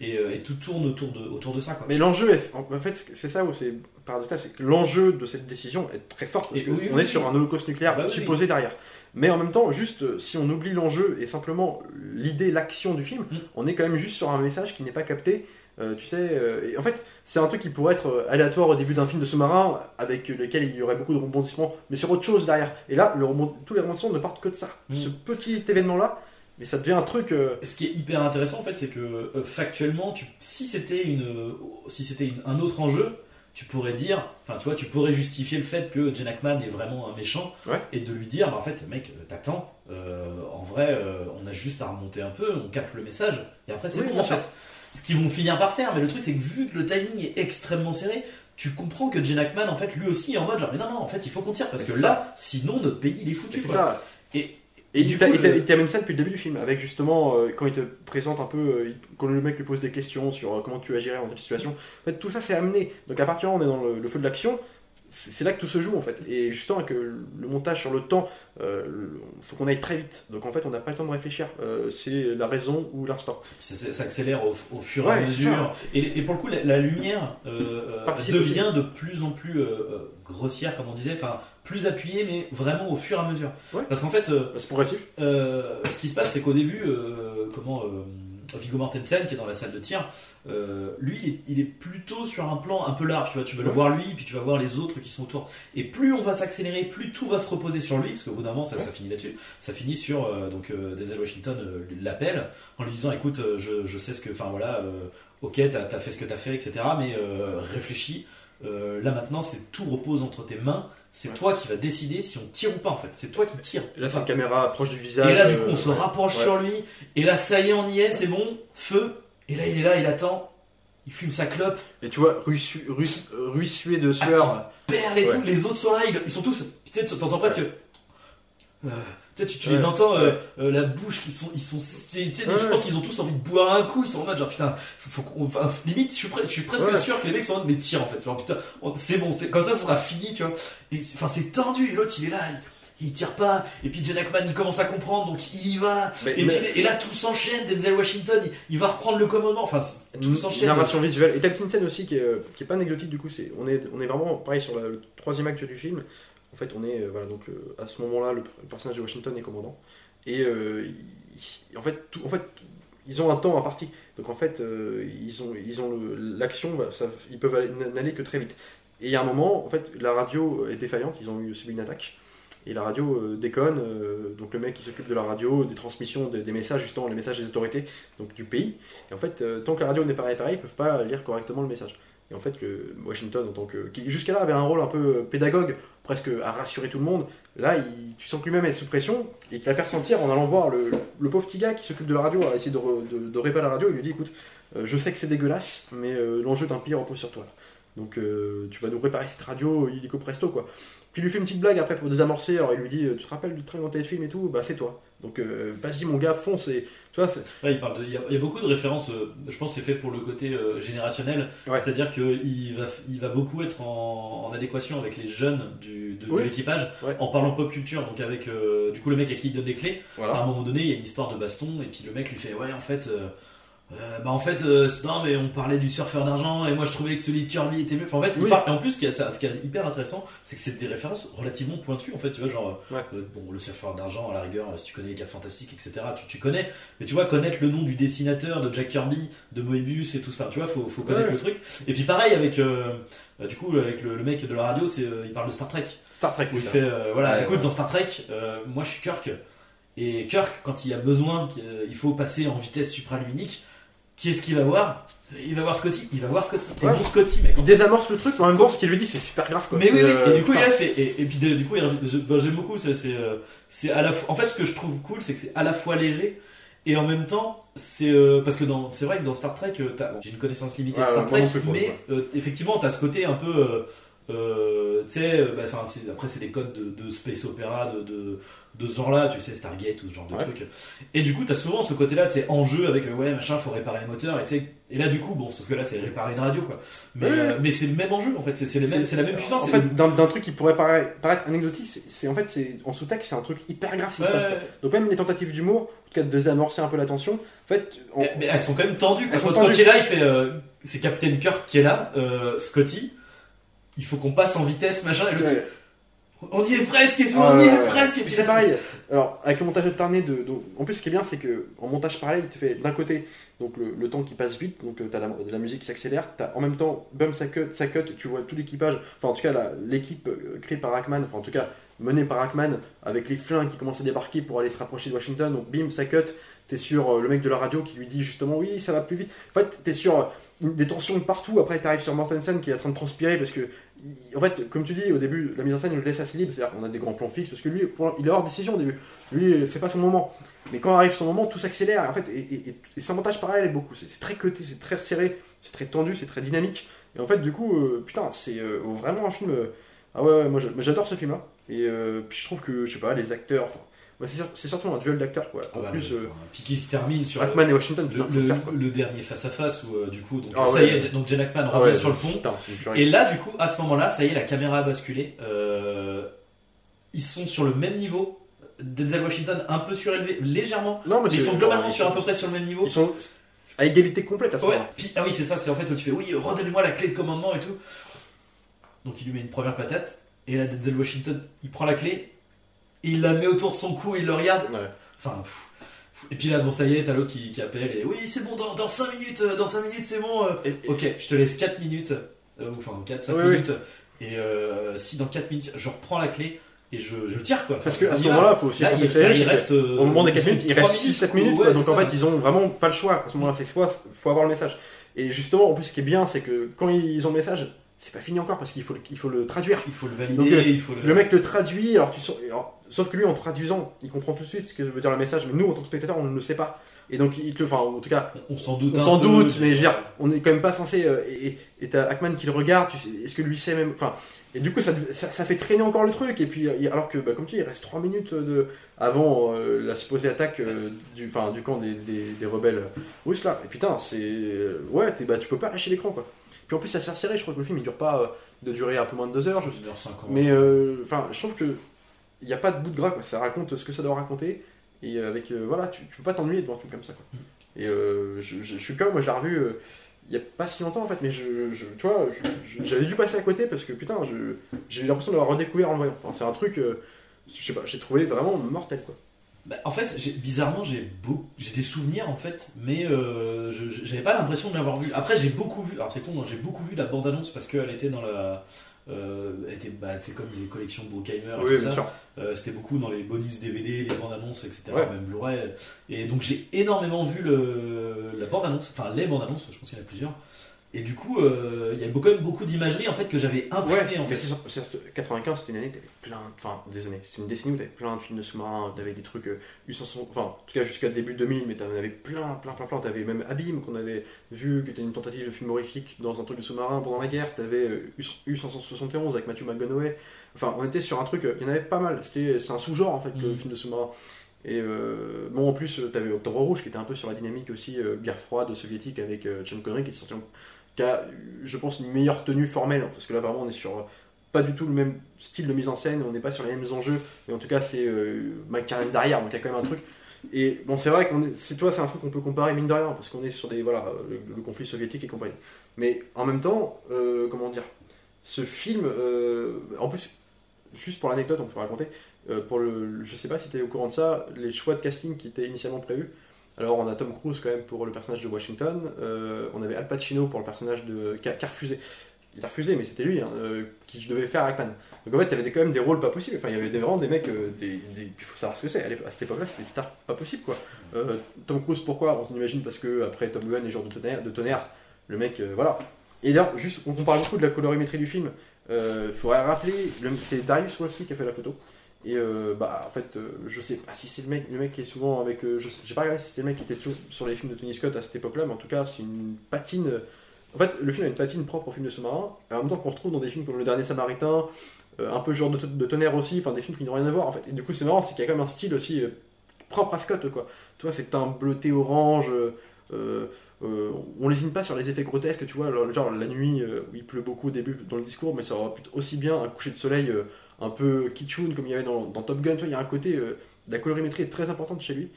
et, euh, et tout tourne autour de autour de ça, quoi. Mais l'enjeu, est- en fait, c'est ça où c'est paradoxal, c'est que l'enjeu de cette décision est très fort parce qu'on oui, est sur un holocauste nucléaire Bah oui, supposé derrière. Mais en même temps, juste euh, si on oublie l'enjeu et simplement l'idée, l'action du film, Mm. on est quand même juste sur un message qui n'est pas capté Euh, tu sais, euh, et en fait, c'est un truc qui pourrait être aléatoire au début d'un film de sous-marin avec lequel il y aurait beaucoup de rebondissements, mais sur autre chose derrière. Et là, le rebond- tous les rebondissements ne partent que de ça. Mm. Ce petit événement-là, mais ça devient un truc. euh, Ce qui est hyper intéressant en fait, c'est que euh, factuellement, tu, si c'était une, euh, si c'était un autre enjeu, tu pourrais dire, enfin tu vois, tu pourrais justifier le fait que Jen Ackman est vraiment un méchant Ouais. et de lui dire, bah, en fait, mec, t'attends. euh, en vrai, on a juste à remonter un peu, on capte le message et après c'est Oui, bon en fait. Ce qu'ils vont finir par faire, mais le truc c'est que vu que le timing est extrêmement serré. Tu comprends que Jen Ackman, en fait, lui aussi est en mode genre, mais non, non, en fait, il faut qu'on tire parce Mais que là, sinon notre pays il est foutu. c'est quoi. ça. Et, Et du coup, il le- il t'amène ça depuis le début du film, avec justement, euh, quand il te présente un peu, euh, quand le mec lui pose des questions sur euh, comment tu agirais en telle situation. En fait, tout ça c'est amené. Donc à partir du moment où on est dans le, le feu de l'action, c'est là que tout se joue en fait. Et justement, avec euh, le montage sur le temps, il faut qu'on aille très vite. Donc en fait, on n'a pas le temps de réfléchir. Euh, c'est la raison ou l'instant. ça, accélère au, au fur et à Ouais, mesure. Et, et pour le coup, la, la lumière euh, euh, devient de plus en plus grossière, comme on disait, enfin plus appuyée, mais vraiment au fur et à mesure. Ouais. Parce qu'en fait, euh, C'est progressif. euh, ce qui se passe, c'est qu'au début, euh, comment euh, Viggo Mortensen, qui est dans la salle de tir, lui, il est, il est plutôt sur un plan un peu large. Tu vois, tu vas le voir lui, puis tu vas voir les autres qui sont autour. Et plus on va s'accélérer, plus tout va se reposer sur lui, parce qu'au bout d'un moment, ça, Ouais. ça finit là-dessus. Ça finit sur donc Denzel Washington l'appelle en lui disant, écoute, je, je sais ce que, enfin voilà, ok, t'as as fait ce que t'as fait, etc. Mais réfléchis. Là maintenant, c'est tout repose entre tes mains. C'est Ouais. toi qui vas décider si on tire ou pas en fait. C'est toi qui tires. Et là, une caméra proche du visage. Et là, du coup, euh, on se rapproche Ouais. sur lui. Et là, ça y est, on y est, c'est bon. Feu. Et là, il est là, il attend. Il fume sa clope. Et tu vois, ruissu- ruis- ruissuer de sueur. Perle et Ouais. tout. Les autres sont là. Ils, ils sont tous. Tu sais, t'entends presque. Euh, tu tu, Ouais. les entends, euh, euh, la bouche, qui sont, ils sont, tu sais, je pense qu'ils ont tous envie de boire un coup. Ils sont en mode genre putain, faut, faut qu'on- enfin, limite, je suis, pre- je suis presque Ouais. sûr que les mecs sont en mode mais tire en fait. Genre putain, c'est bon, comme ça, ça sera fini, tu vois. Et enfin, c'est tendu. Et l'autre, il est là, il, il tire pas. Et puis Jen Ackman, il commence à comprendre, donc il y va. Mais- Et, mais- puis, et là, tout s'enchaîne. Denzel Washington, il, il va reprendre le commandement. Enfin, tout s'enchaîne. narration visuelle. Et petite scène aussi qui est, euh, qui est pas anecdotique du coup. C'est, on, est, on est vraiment pareil sur la- le troisième acte du film. En fait, on est euh, voilà donc euh, à ce moment-là, le, personnage de Washington est commandant. Et euh, en fait, en fait, ils ont un temps imparti. Donc en fait, ils ont, ils ont l'action, ils peuvent aller- n'aller que très vite. Et il y a un moment, en fait, la radio est défaillante. Ils ont subi une attaque. Et la radio déconne, donc le mec qui s'occupe de la radio, des transmissions, des, messages, justement, les messages des autorités donc du pays. Et en fait, tant que la radio n'est pas réparée, ils peuvent pas lire correctement le message. Et en fait, Washington, en tant que, qui jusqu'à là avait un rôle un peu euh, pédagogue, presque à rassurer tout le monde, là, il- tu sens que lui-même est sous pression et qu'il la fait ressentir en allant voir le, pauvre petit gars qui s'occupe de la radio, à essayer de, re- de- de réparer la radio. Il lui dit écoute, euh, je sais que c'est dégueulasse, mais euh, l'enjeu d'un pays repose sur toi. Donc tu vas nous réparer cette radio illico presto quoi. Puis il lui fait une petite blague après pour désamorcer. Alors il lui dit Tu te rappelles du train dans téléfilm et tout? Bah c'est toi. Donc euh, vas-y mon gars, fonce. Et, tu vois, Ouais, il, parle de- il, y a, il y a beaucoup de références, euh, je pense c'est fait pour le côté euh, générationnel, Ouais. c'est-à-dire qu'il va, il va beaucoup être en, en adéquation avec les jeunes du, de, l'équipage, Ouais. en parlant pop culture, donc avec euh, du coup le mec à qui il donne les clés, à un moment donné il y a une histoire de baston, et puis le mec lui fait ouais en fait... euh, bah en fait euh, non mais on parlait du surfeur d'argent et moi je trouvais que celui de Kirby était mieux enfin, en fait Oui. parle- et en plus ce qui est, ce qui est hyper intéressant c'est que c'est des références relativement pointues en fait tu vois genre Ouais. euh, bon le surfeur d'argent à la rigueur si tu connais les 4 fantastiques etc tu, tu connais mais tu vois, connaître le nom du dessinateur de Jack Kirby, de Moebius et tout ça, tu vois, faut, faut connaître Ouais. le truc. Et puis pareil avec, euh, du coup, avec le, le mec de la radio, c'est, il parle de Star Trek. Star Trek, Où il ça. fait, voilà, Ouais, écoute, dans Star Trek, moi je suis Kirk. Et Kirk, quand il a besoin, il faut passer en vitesse supraluminique, qui est-ce qu'il va voir? Il va voir Scotty. Il va voir Scotty. T'es Ouais. Scotty, mec. Il désamorce le truc, mais en même temps, ce qu'il lui dit, c'est super grave quoi. Mais oui, oui, euh, et du coup, il a fait. Et, et puis, du coup, bah, j'aime beaucoup. C'est, c'est, euh, c'est à la fois. En fait, ce que je trouve cool, c'est que c'est à la fois léger et en même temps, c'est euh, parce que dans, c'est vrai que dans Star Trek, euh, t'as- bon, j'ai une connaissance limitée Ouais, de Star Trek, plus, mais euh, effectivement, t'as ce côté un peu. euh, euh, tu sais, euh, bah, après, c'est des codes de, de space opéra, de, de, de ce genre-là, tu sais, Stargate ou ce genre de Ouais. truc. Et du coup, t'as souvent ce côté-là, tu sais, en jeu avec euh, ouais, machin, faut réparer les moteurs, et tu sais, et là, du coup, bon, sauf que là, c'est réparer une radio, quoi. Mais, euh, mais c'est le même enjeu, en fait, c'est, la même puissance. En fait, d'un d'un truc qui pourrait paraître, paraître anecdotique, c'est- en fait, en sous-texte, c'est un truc hyper grave ce qui se passe. quoi. Donc même les tentatives d'humour, en tout cas de désamorcer un peu la tension, en fait, on- Mais, mais elles sont quand même tendues. quoi. Elles sont Quand, il est là, il fait. euh, c'est Captain Kirk qui est là, Scotty. Il faut qu'on passe en vitesse, machin. Et l'autre, Ouais. On y est presque et tout, on y est presque et Puis c'est pareil. Alors, avec le montage alterné, de, donc, en plus, ce qui est bien, c'est que en montage parallèle, il te fait d'un côté donc le, le temps qui passe vite, donc tu as la, de la musique qui s'accélère, t'as en même temps, bum, ça cut, ça cut, tu vois tout l'équipage, enfin en tout cas l'équipe euh, créée par Hackman, enfin en tout cas menée par Hackman, avec les flingues qui commencent à débarquer pour aller se rapprocher de Washington, donc bim, ça cut, t'es sur euh, le mec de la radio qui lui dit justement oui, ça va plus vite. En fait, t'es sur euh, des tensions de partout, après t'arrives sur Mortensen qui est en train de transpirer parce que en fait, comme tu dis, au début, la mise en scène, le laisse assez libre. C'est-à-dire qu'on a des grands plans fixes, parce que lui, il est hors décision au début. Lui, c'est pas son moment. Mais quand arrive son moment, tout s'accélère. En fait, et, et, et, son montage parallèle est beaucoup. C'est très cuté, c'est très serré, c'est très tendu, c'est très dynamique. Et en fait, du coup, euh, putain, c'est euh, vraiment un film. euh, ah ouais, ouais, moi j'a- moi, j'adore ce film-là. Et puis je trouve que, je sais pas, les acteurs. Moi, c'est sur- c'est surtout un duel d'acteurs, quoi. Ah En bah, plus, le- euh, puis qui se termine sur Hackman et Washington, le, putain, faut le- le faire, quoi. le dernier face à face où euh, du coup donc Ah ça ouais. y est donc Jen Hackman Ah revient sur le pont putain, et là du coup à ce moment-là ça y est la caméra a basculé Euh, ils sont sur le même niveau Denzel Washington un peu surélevé légèrement Non, mais mais ils sont globalement ils sur à peu près sur le même niveau Ils sont à égalité complète à ce Ouais, moment-là. ah oui, c'est ça, c'est en fait où tu fais oui, redonnez-moi la clé de commandement et tout. Donc il lui met une première patate, et là Denzel Washington, il prend la clé, il la met autour de son cou, il le regarde. Ouais. Enfin, pff, pff. et puis là, bon, ça y est, t'as l'autre qui, qui appelle, et oui, c'est bon, dans, dans 5 minutes, euh, dans 5 minutes, c'est bon. euh. Et- et- Ok, je te laisse 4 minutes, euh, enfin 4, 5 Oui, oui. minutes, et euh, si dans 4 minutes, je reprends la clé, et je, je tire quoi. Parce qu'à ce moment-là, il faut aussi Là, il, là, il reste. euh, Au moment des 4 ils minutes, il reste 6-7 minutes, ouais, quoi. donc en ça. fait ils ont vraiment pas le choix à ce moment-là, c'est soit faut avoir le message. Et justement, en plus ce qui est bien, c'est que quand ils ont le message, c'est pas fini encore parce qu'il faut, le- il faut le traduire. Il faut le valider, Donc, euh, il faut le. Le mec le traduit, alors tu alors, sauf que lui en traduisant, il comprend tout de suite ce que veut dire le message, mais nous en tant que spectateur, on ne le sait pas. Et donc il te le, enfin en tout cas, On s'en doute. on s'en doute, mais je veux dire, on est quand même pas censé. euh, et t'as Hackman qui le regarde, tu sais, est-ce que lui sait même. Enfin, et du coup, ça, ça, ça fait traîner encore le truc. Et puis, euh, alors que, bah, comme tu dis, il reste 3 minutes de, avant euh, la supposée attaque euh, du, enfin, du camp des, des, des rebelles russes là. Et putain, c'est. euh, ouais, bah, tu peux pas lâcher l'écran quoi. Puis en plus, ça sert serré, je crois que le film il dure pas. euh, de durer un peu moins de 2 heures. je- 1h50. mais euh, enfin, je trouve que il n'y a pas de bout de gras, quoi. Ça raconte ce que ça doit raconter. Et avec, euh, voilà, tu, tu peux pas t'ennuyer devant un film comme ça, quoi. Mm. Et euh, je, je- je suis comme, moi, je l'ai revu il y a pas si longtemps, en fait, mais je, je- tu vois, j'avais dû passer à côté parce que, putain, je- j'ai eu l'impression d'avoir redécouvert en le voyant. Enfin, c'est un truc, euh, je sais pas, j'ai trouvé vraiment mortel, quoi. Bah, en fait, bizarrement, j'ai des souvenirs en fait, mais euh, j'avais pas l'impression de l'avoir vu. Après, j'ai beaucoup vu. Alors c'est con, hein, j'ai beaucoup vu la bande annonce parce qu'elle était dans la. euh, bah, c'est comme des collections Bruckheimer et tout ça. Euh, C'était beaucoup dans les bonus DVD, les bandes annonces, etc. Ouais. Même Blu-ray. Et donc j'ai énormément vu le, la bande annonce, enfin les bandes annonces, je pense qu'il y en a plusieurs. Et du coup, euh, il y a beaucoup- quand même beaucoup d'imagerie en fait que j'avais imprimé Ouais, en fait. c'est sûr- c'est sûr- 95, c'était une année, t'avais plein, de- enfin des années, c'est une décennie où t'avais plein de films de sous-marins, t'avais des trucs euh, U500, enfin en tout cas jusqu'à début 2000, mais t'en avais plein, plein, plein, plein. T'avais même Abîme qu'on avait vu, qui était une tentative de film horrifique dans un truc de sous-marin pendant la guerre. T'avais euh, U- U571 avec Matthew McConaughey. Enfin, on était sur un truc, euh, il y en avait pas mal. C'était, c'est un sous-genre en fait le Mhm. film de sous-marin. Et euh, bon, en plus, euh, t'avais Octobre Rouge qui était un peu sur la dynamique aussi euh, guerre froide soviétique avec euh, Sean Connery qui est sorti en qui a, je pense, une meilleure tenue formelle, parce que là vraiment on est sur euh, pas du tout le même style de mise en scène, on n'est pas sur les mêmes enjeux, mais en tout cas c'est euh, derrière, donc il y a quand même un truc. Et bon, c'est vrai est, c'est toi, c'est un truc qu'on peut comparer mine de rien, parce qu'on est sur des voilà euh, le, conflit soviétique et compagnie. Mais en même temps, euh, comment dire, ce film, en plus, juste pour l'anecdote, on peut raconter, pour le, je sais pas si tu es au courant de ça, les choix de casting qui étaient initialement prévus. Alors on a Tom Cruise quand même pour le personnage de Washington, euh, on avait Al Pacino pour le personnage de qui a. Il a refusé, mais c'était lui hein, euh, qui devait faire Hackman. Donc en fait, t'avais des- quand même des rôles pas possibles. Enfin, il y avait vraiment des mecs, euh, des, il faut savoir ce que c'est. À cette époque-là, c'était des stars pas possibles quoi. Tom Cruise, pourquoi? On s'imagine parce que après Tom Gunn et Genre de tonnerre, le mec, voilà. Et d'ailleurs, juste, on, parle beaucoup de la colorimétrie du film. Il faudrait rappeler, le- c'est Darius Wolski qui a fait la photo. Et euh, bah en fait, euh, je sais pas si c'est le mec, le mec qui est souvent avec. euh, je sais- j'ai pas regardé si c'était le mec qui était toujours sur les films de Tony Scott à cette époque-là, mais en tout cas, c'est une patine. En fait, le film a une patine propre au film de sous-marin, en même temps qu'on retrouve dans des films comme Le Dernier Samaritain, un peu genre de, tonnerre aussi, enfin des films qui n'ont rien à voir en fait. Et du coup, c'est marrant, c'est qu'il y a quand même un style aussi propre à Scott quoi. Tu vois, c'est un bleuté orange. on lésine pas sur les effets grotesques, tu vois, genre, la nuit où il pleut beaucoup au début dans le discours, mais ça aura pu aussi bien un coucher de soleil un peu kitschoun comme il y avait dans, dans Top Gun, tu vois, il y a un côté, euh, la colorimétrie est très importante chez lui,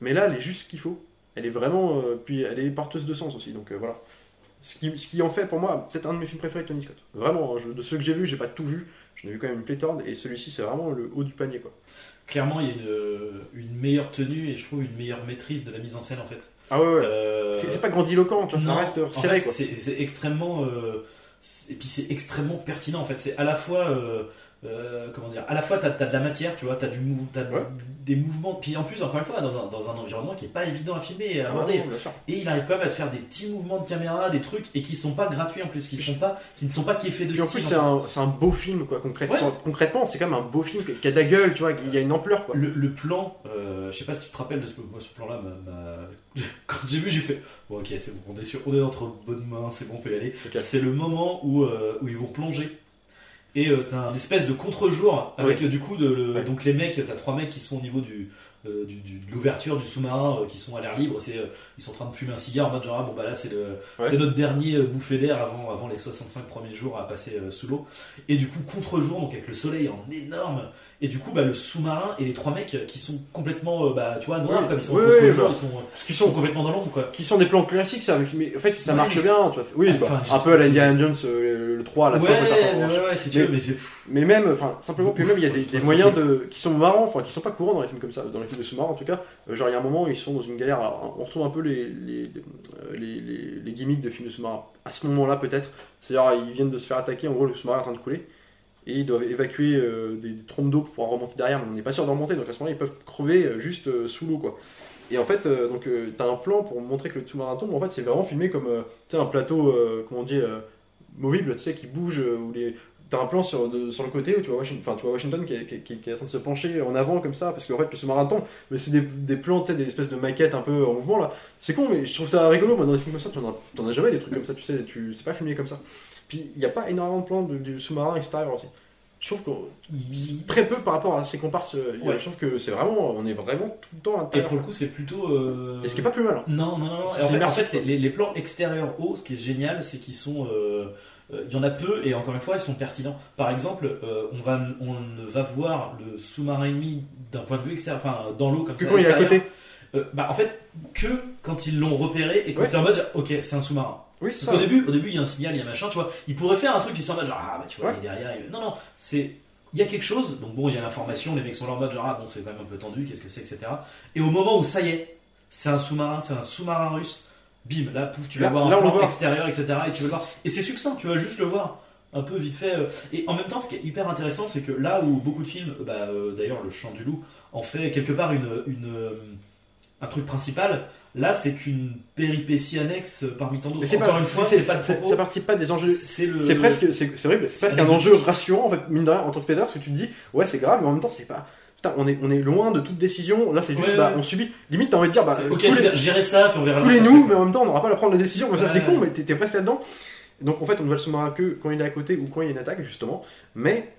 mais là elle est juste ce qu'il faut, elle est vraiment, euh, puis elle est porteuse de sens aussi, donc euh, voilà. Ce qui, ce qui en fait pour moi peut-être un de mes films préférés de Tony Scott. Vraiment, hein, je- de ceux que j'ai vus, j'ai pas tout vu, J'en ai vu quand même une pléthore, et celui-ci, c'est vraiment le haut du panier, quoi. Clairement, il y a une, une meilleure tenue et je trouve une meilleure maîtrise de la mise en scène en fait. Ah ouais, ouais. C'est pas grandiloquent, tu vois, ça reste serré, C'est extrêmement. Euh, et puis c'est extrêmement pertinent en fait. C'est à la fois. Euh, comment dire À la fois, t'as as de la matière, tu vois, t'as du mou- Ouais. des mouvements. Puis en plus, encore une fois, dans un, dans un environnement qui est pas évident à filmer et à Ah aborder. sûr. Et il arrive quand même à te faire des petits mouvements de caméra, des trucs, et qui sont pas gratuits en plus, qui, sont pas, qui ne sont pas qu'effets de Puis en style. plus, c'est un, un beau film, quoi. Concrètement, Ouais. concrètement c'est quand même un beau film qui a de la gueule, tu vois, il y a une ampleur, quoi. Le, le plan, euh, je sais pas si tu te rappelles de ce, plan-là, m'a- quand j'ai vu, j'ai fait bon, ok, c'est bon, on est, sûr, on est entre bonnes mains, c'est bon, on peut y aller. C'est le moment où, euh, où ils vont plonger. Et euh, t'as un espèce de contre-jour avec euh, du coup de, le- Ouais. donc les mecs, t'as trois mecs qui sont au niveau du, euh, du- du- de l'ouverture du sous-marin, euh, qui sont à l'air libre. C'est, ils sont en train de fumer un cigare en mode genre ah, bon bah là c'est le, Ouais. c'est notre dernier bouffée d'air avant, avant les 65 premiers jours à passer sous l'eau. Et du coup contre-jour, donc avec le soleil en énorme. Et du coup bah, le sous-marin et les trois mecs qui sont complètement euh, bah tu vois noirs comme ils sont oui, bah. ils sont, Parce qu'ils ils sont sont, complètement dans l'ombre quoi. qui sont des plans classiques, ça, mais en fait, ça Ouais, marche bien, tu vois. Oui, Enfin, bah, un peu à la trouvé- Indiana Jones, euh, le 3 à la ouais, fin, ouais, ouais, si tu Mais- veux, mais Mais même, enfin, simplement, puis même, il y a des, des Ouais, moyens ouais. de, qui sont marrants, enfin, qui sont pas courants dans les films comme ça, dans les films de sous-marins en tout cas. Euh, genre, il y a un moment, ils sont dans une galère. alors, on retrouve un peu les, les, les, les- les gimmicks de films de sous-marins à ce moment-là, peut-être. C'est-à-dire, ils viennent de se faire attaquer, en gros, le sous-marin est en train de couler. Et ils doivent évacuer euh, des, des trompes d'eau pour pouvoir remonter derrière, mais on n'est pas sûr de remonter, donc à ce moment-là, ils peuvent crever euh, juste euh, sous l'eau, quoi. Et en fait, donc, t'as un plan pour montrer que le sous-marin tombe, en fait, c'est vraiment filmé comme, tu un plateau, comment on dit, movible, tu sais, qui bouge, où les, T'as un plan sur, le côté où tu vois Washington, tu vois Washington qui est, en train de se pencher en avant comme ça, parce qu'en fait le sous-marin tombe, mais c'est des, plans, tu des espèces de maquettes un peu en mouvement là. C'est con, mais je trouve ça rigolo, moi dans des films comme ça, tu en as, t'en as jamais des trucs comme ça, tu sais, tu, c'est pas filmé comme ça. Puis il n'y a pas énormément de plans de- du sous-marin extérieur aussi. Je trouve que très peu par rapport à ses comparses, euh, Ouais. je trouve que c'est vraiment, on est vraiment tout le temps à Et l'intérieur. pour le coup, c'est plutôt. euh, Et ce qui est pas plus mal. hein. Non, non, non. non. Et En fait, en les, les plans extérieurs hauts, ce qui est génial, c'est qu'ils sont. euh, euh, Il y en a peu et encore une fois, ils sont pertinents. Par exemple, euh, on, va, on va voir le sous-marin ennemi d'un point de vue extérieur, enfin dans l'eau comme Puis ça. quand il est à côté, Euh, bah, en fait, que quand ils l'ont repéré et quand Ouais. c'est en mode, ok, c'est un sous-marin. oui, c'est Parce ça. qu'au début, au début, il y a un signal, il y a machin, tu vois. Il pourrait faire un truc qui s'en mode genre, ah bah tu vois, Ouais. il est derrière. il- Non, non, c'est. Il y a quelque chose, donc bon, il y a l'information, les mecs sont là en mode genre, ah bon, c'est quand même un peu tendu, qu'est-ce que c'est, etc. Et au moment où ça y est, c'est un sous-marin, c'est un sous-marin russe, bim, là, pouf, tu vas voir un plan extérieur, etc. Et tu vas voir. Et c'est succinct, tu vas juste le voir. Un peu vite fait. euh. Et en même temps, ce qui est hyper intéressant, c'est que là où beaucoup de films, bah, euh, d'ailleurs, Le Chant du Loup en fait quelque part une, une, un truc principal, là, c'est qu'une péripétie annexe parmi tant d'autres. C'est Encore pas, une fois, c'est- pas propos. ça participe pas des enjeux C'est le. C'est presque, c'est vrai, c'est presque un enjeu rassurant en fait, mine de rien, en tant que spectateur, parce que tu te dis, ouais, c'est grave, mais en même temps, c'est pas. Putain, on est, on est loin de toute décision. Là, c'est juste, Ouais, bah, ouais. on subit. Limite, t'as envie de dire, bah, Ok, coulez- gérer ça, puis on verra. coulez-nous, mais en même temps, on n'aura pas à prendre la décision. Comme ça, c'est Ouais. con, mais t'es presque là-dedans. Donc, en fait, on ne va le sous-marin que quand il est à côté ou quand il y a une attaque, justement. Mais,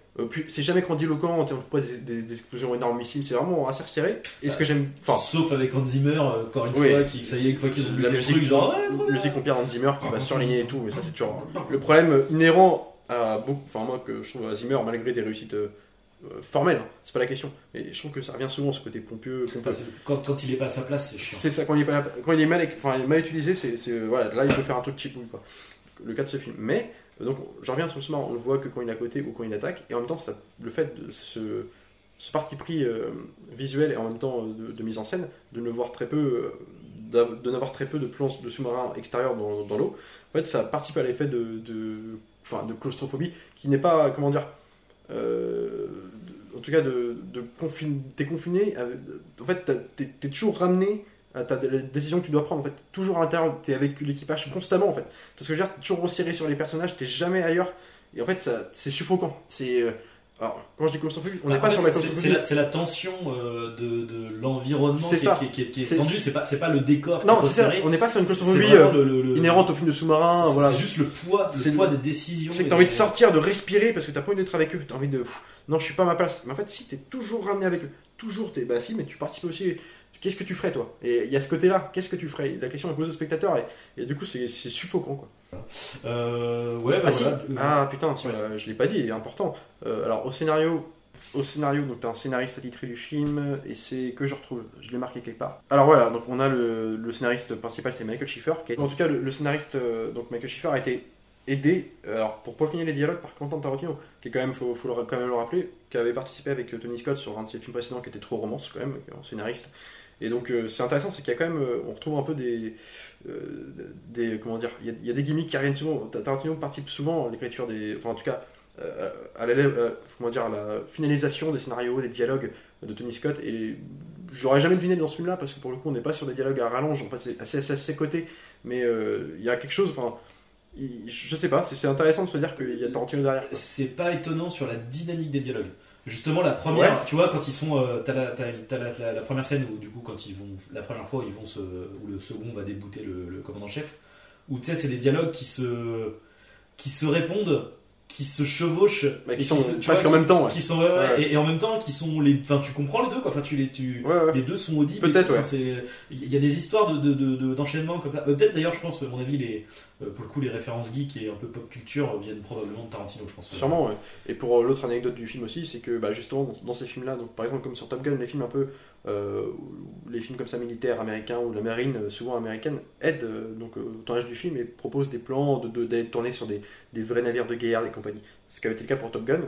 c'est jamais grandiloquent, on ne trouve pas des, des- des explosions énormissimes, c'est vraiment assez resserré. Et ce que j'aime. Enfin, Sauf avec Hans Zimmer, euh, encore une Oui. fois, qui, ça y est, une fois qu'ils ont la musique, truc, genre, ouais, musique on Pierre Hans Zimmer qui va surligner et tout, mais ça c'est toujours le problème inhérent à beaucoup, enfin moi que je trouve à Zimmer malgré des réussites euh, euh, formelles, hein, c'est pas la question, mais je trouve que ça revient souvent ce côté pompeux, pompeux. Enfin, c'est- quand, quand il est pas à sa place, c'est chiant. C'est ça quand il est, pas- quand il est mal, enfin, il est mal utilisé, c'est voilà là il peut faire un truc cheap quoi. Le cas de ce film, mais euh, donc j'en reviens sur ce moment, on le voit que quand il est à côté ou quand il attaque, et en même temps le fait de ce, parti pris euh, visuel et en même temps de, mise en scène, de ne voir très peu, euh, de n'avoir très peu de plans de sous-marins extérieurs dans, l'eau, en fait ça participe à l'effet de, enfin, de claustrophobie qui n'est pas, comment dire, euh, en tout cas de, de t'es confiné, en fait t'es toujours ramené à ta les décisions que tu dois prendre en fait, toujours à l'intérieur, t'es avec l'équipage constamment en fait. Parce que je veux dire, toujours resserré sur les personnages, t'es jamais ailleurs, et en fait ça- c'est suffocant. C'est euh, alors quand je dis on n'est Bah, pas sur la c'est- la, c'est la tension euh, de, de l'environnement qui, est- qui est- qui est- qui est tendue, c'est pas, c'est pas le décor qui Non, est c'est ça, resserré. on n'est pas sur une claustrophobie euh, inhérente au film de sous-marin, c'est- voilà. Juste le poids, le poids des décisions. C'est que t'as envie de sortir, de respirer parce que t'as pas envie d'être avec eux. T'as envie de. pff, non, je suis pas à ma place. Mais en fait, si t'es toujours ramené avec eux, toujours t'es. Bah si, mais tu participes aussi. Qu'est-ce que tu ferais toi? Et il y a ce côté-là. Qu'est-ce que tu ferais? La question est posée au spectateur et, et du coup c'est suffocant quoi. Euh, ouais, bah ah, si? ah putain, si, Ouais. je l'ai pas dit, il est important. Euh, alors au scénario, au scénario, donc t'as un scénariste attitré du film et c'est que je retrouve, je l'ai marqué quelque part. Alors voilà, donc on a le, le scénariste principal, c'est Michael Schiffer. Qui est- en tout cas, le, le scénariste, euh, donc Michael Schiffer a été aidé, alors pour peaufiner les dialogues par Quentin Tarantino, qui est quand même, faut, faut quand même le rappeler, qui avait participé avec euh, Tony Scott sur un de ses films précédents qui était trop romance quand même, en scénariste. Et donc euh, c'est intéressant, c'est qu'il y a quand même, euh, on retrouve un peu des, euh, des comment dire, il y, a, des gimmicks qui reviennent souvent. Tarantino participe souvent à l'écriture des, enfin en tout cas euh, à la, euh, comment dire, la finalisation des scénarios, des dialogues de Tony Scott. Et j'aurais jamais deviné dans ce film-là parce que pour le coup on n'est pas sur des dialogues à rallonge, enfin c'est assez, à ses côtés, mais euh, il y a quelque chose, enfin je sais pas, c'est intéressant de se dire qu'il y a Tarantino derrière. C'est pas étonnant sur la dynamique des dialogues. Justement, la première, tu vois, quand ils sont. euh, T'as la, t'as- t'as la, la- la première scène où, du coup, quand ils vont. La première fois, ils vont se. Où le second va débouter le, le commandant-chef. Où, tu sais, c'est des dialogues qui se. qui se répondent, qui se chevauchent. Mais et qui sont se- tu presque vois, en même temps, ouais. Qui sont, ouais, ouais, Ouais. Et, et en même temps, qui sont les. Enfin, tu comprends les deux, quoi. Enfin, tu les. Tu, les deux sont audibles. Peut-être, Il y a des histoires de, de- de- de- d'enchaînement comme ça. Euh, Peut-être d'ailleurs, je pense, à mon avis, les, euh, pour le coup, les références geek et un peu pop culture viennent probablement de Tarantino, je pense. Sûrement. Et pour euh, l'autre anecdote du film aussi, c'est que bah, justement dans, dans ces films-là, donc par exemple comme sur Top Gun, les films un peu, euh, les films comme ça militaires américains ou la marine, souvent américaine, aident euh, donc au tournage du film et proposent des plans de, de- d'être tournés sur des, des vrais navires de guerre et compagnie. Ce qui avait été le cas pour Top Gun.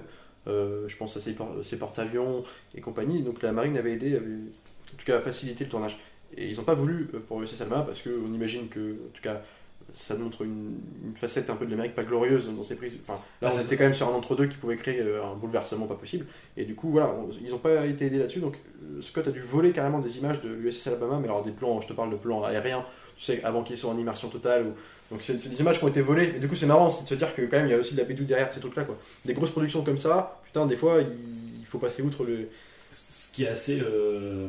Euh, je pense à ses, por- ses porte-avions et compagnie. Donc la marine avait aidé, avait, en tout cas facilité le tournage. Et ils n'ont pas voulu euh, pour USS Salma parce qu'on imagine que, en tout cas, ça montre une, une facette un peu de l'Amérique pas glorieuse dans ses prises. Enfin, là, Ah, on était quand même sur un entre-deux qui pouvait créer euh, un bouleversement pas possible. Et du coup, voilà, on- ils n'ont pas été aidés là-dessus. Donc, Scott a dû voler carrément des images de l'USS Alabama, mais alors des plans, je te parle de plans aériens, tu sais, avant qu'ils soient en immersion totale. Ou... Donc, c'est des images qui ont été volées. Et du coup, c'est marrant, c'est de se dire que quand même, il y a aussi de la bédouille derrière ces trucs-là, quoi. Des grosses productions comme ça, putain, des fois, il il faut passer outre le. Ce qui est assez euh,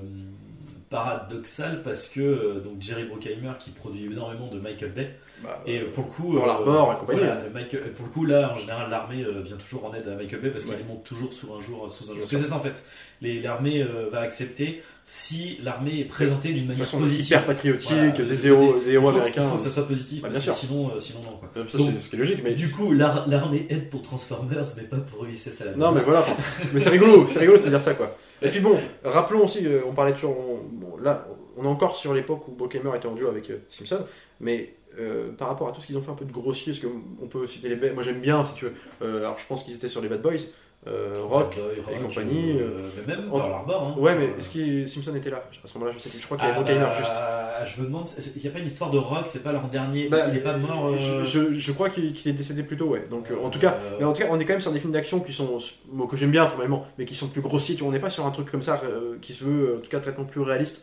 paradoxal parce que euh, donc Jerry Bruckheimer qui produit énormément de Michael Bay Bah, et euh, pour le coup Pearl Harbor et compagnie. voilà, Michael- pour le coup là en général l'armée euh, vient toujours en aide à Michael Bay parce qu'il monte toujours sous un jour sous un jour parce que c'est ça en fait l'armée euh, va accepter si l'armée est présentée d'une manière positive hyper patriotique, Voilà, des héros, des héros il faut, que- il américains. faut que ça soit positif Bah, parce bien que sûr. sinon euh, sinon non quoi Euh, Ça, Donc, c'est ce qui est logique, mais. du coup l'ar- l'armée aide pour Transformers mais pas pour USS Alabama Non, mais voilà, mais c'est rigolo, c'est rigolo de se dire ça, quoi. Et puis bon, rappelons aussi, euh, on parlait toujours, là, on est encore sur l'époque où Bruckheimer était en duo avec euh, Simpson, mais euh, par rapport à tout ce qu'ils ont fait un peu de grossier, parce qu'on peut citer les bêtes, moi j'aime bien, si tu veux, alors je pense qu'ils étaient sur les Bad Boys, euh, Rock, Boy, et compagnie, euh, mais même Pearl Harbor hein. ouais, mais Euh, est-ce que Simpson était là? À ce moment-là, je sais plus, je crois qu'il y Ah, avait Bruckheimer bah, juste. Je me demande, il n'y a pas une histoire de rock, c'est pas leur dernier, Bah, qu'il n'est pas mort. euh, Je, je- je crois qu'il est décédé plus tôt, ouais. Donc, euh, en tout cas, euh, Mais en tout cas, on est quand même sur des films d'action qui sont, moi, que j'aime bien formellement, mais qui sont plus grossiers. Tu vois, On n'est pas sur un truc comme ça euh, qui se veut, en tout cas, traitement plus réaliste,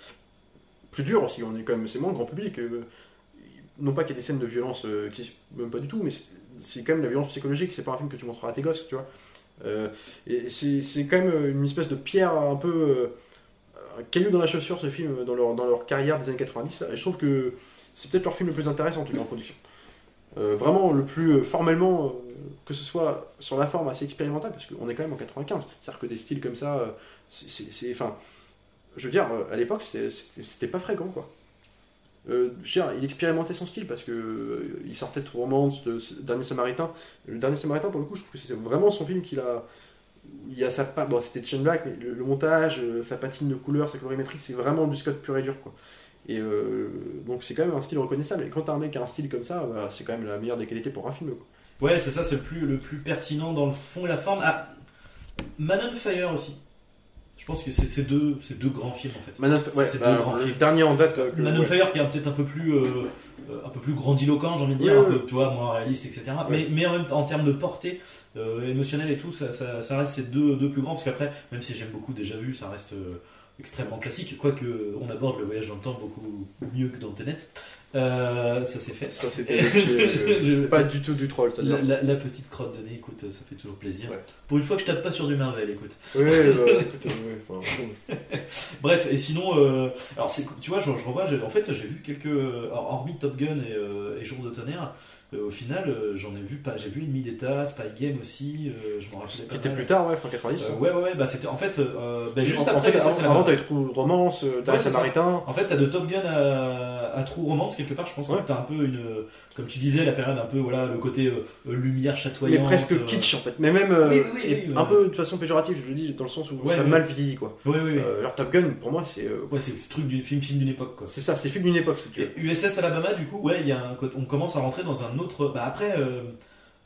plus dur aussi. On est quand même, c'est moins grand public. euh, non pas qu'il y ait des scènes de violence euh, qui même pas du tout, mais c'est- quand même la violence psychologique. C'est pas un film que tu montreras à tes gosses, tu vois. Euh, c'est quand même une espèce de pierre un peu euh, un caillou dans la chaussure ce film dans leur, carrière des années 90 là. et je trouve que c'est peut-être leur film le plus intéressant en tout cas en production. Euh, vraiment le plus euh, formellement euh, que ce soit sur la forme assez expérimental parce qu'on est quand même en 95 c'est à dire que des styles comme ça euh, c'est- enfin je veux dire euh, à l'époque c'était pas fréquent quoi euh, il expérimentait son style parce que euh, il sortait de Romance, de Dernier Samaritain. Le Dernier Samaritain, pour le coup, je trouve que c'est vraiment son film qu'il a. Il y a sa bon, c'était Chain Black, mais le, montage, euh, sa patine de couleur, sa colorimétrie, c'est vraiment du Scott pur et dur, quoi. Et euh, donc c'est quand même un style reconnaissable. Et quand un mec a un style comme ça, bah, c'est quand même la meilleure des qualités pour un film. Quoi. Ouais, c'est ça, c'est le plus, le plus pertinent dans le fond et la forme. Ah, Man on Fire aussi. Je pense que c'est deux, deux grands films en fait. Man of- ouais, c'est bah, deux grands le films. dernier en date. euh, que- Man ouais. Fire qui est peut-être un peu plus, euh, euh, un peu plus grandiloquent, j'ai envie de dire, Oui, un oui. peu, tu vois, moins réaliste, etc. Mais, mais en même temps, en termes de portée euh, émotionnelle et tout, ça, ça, ça reste ces deux, deux plus grands. Parce qu'après, même si j'aime beaucoup déjà vu, ça reste extrêmement classique. Quoique on aborde le voyage dans le temps beaucoup mieux que dans Tenet. Euh, ça c'est fait. Ça, c'était euh, pas du tout du troll, ça La, la- la petite crotte de nez, écoute, ça fait toujours plaisir. Ouais. Pour une fois que je tape pas sur du Marvel, écoute. Oui, bah, écoute, ouais, enfin, bon. Bref, et sinon, euh, alors c'est, tu vois, je, je revois, en fait, j'ai vu quelques, alors, hormis Top Gun et, et Jour de tonnerre, au final, euh, j'en ai vu pas, j'ai vu Ennemi d'État, Spy Game aussi, euh, je m'en rappelle Qui pas était mal. plus tard, ouais, fin 90. Euh, ouais, ouais, ouais, bah c'était en fait, euh, bah, juste en, en après, fait, ça, avant, mort. t'avais True Romance, euh, t'avais Ouais, ça. Samaritain. En fait, t'as de Top Gun à, à True Romance quelque part. Je pense Ouais. que t'as un peu une, comme tu disais, la période un peu, voilà, le côté euh, euh, lumière Mais chatoyante. presque euh, kitsch en fait, mais même euh, Oui, oui, oui, et oui, un ouais. peu de façon péjorative, je le dis, dans le sens où Ouais, ça ouais. mal vieilli quoi. Oui, oui, oui. Euh, alors Top Gun, pour moi, c'est euh, Ouais, c'est le truc du film, film d'une époque, quoi. c'est ça, c'est film d'une époque si tu veux. Et USS Alabama, du coup, ouais, il y a un, côté- on commence à rentrer dans un Bah après, euh,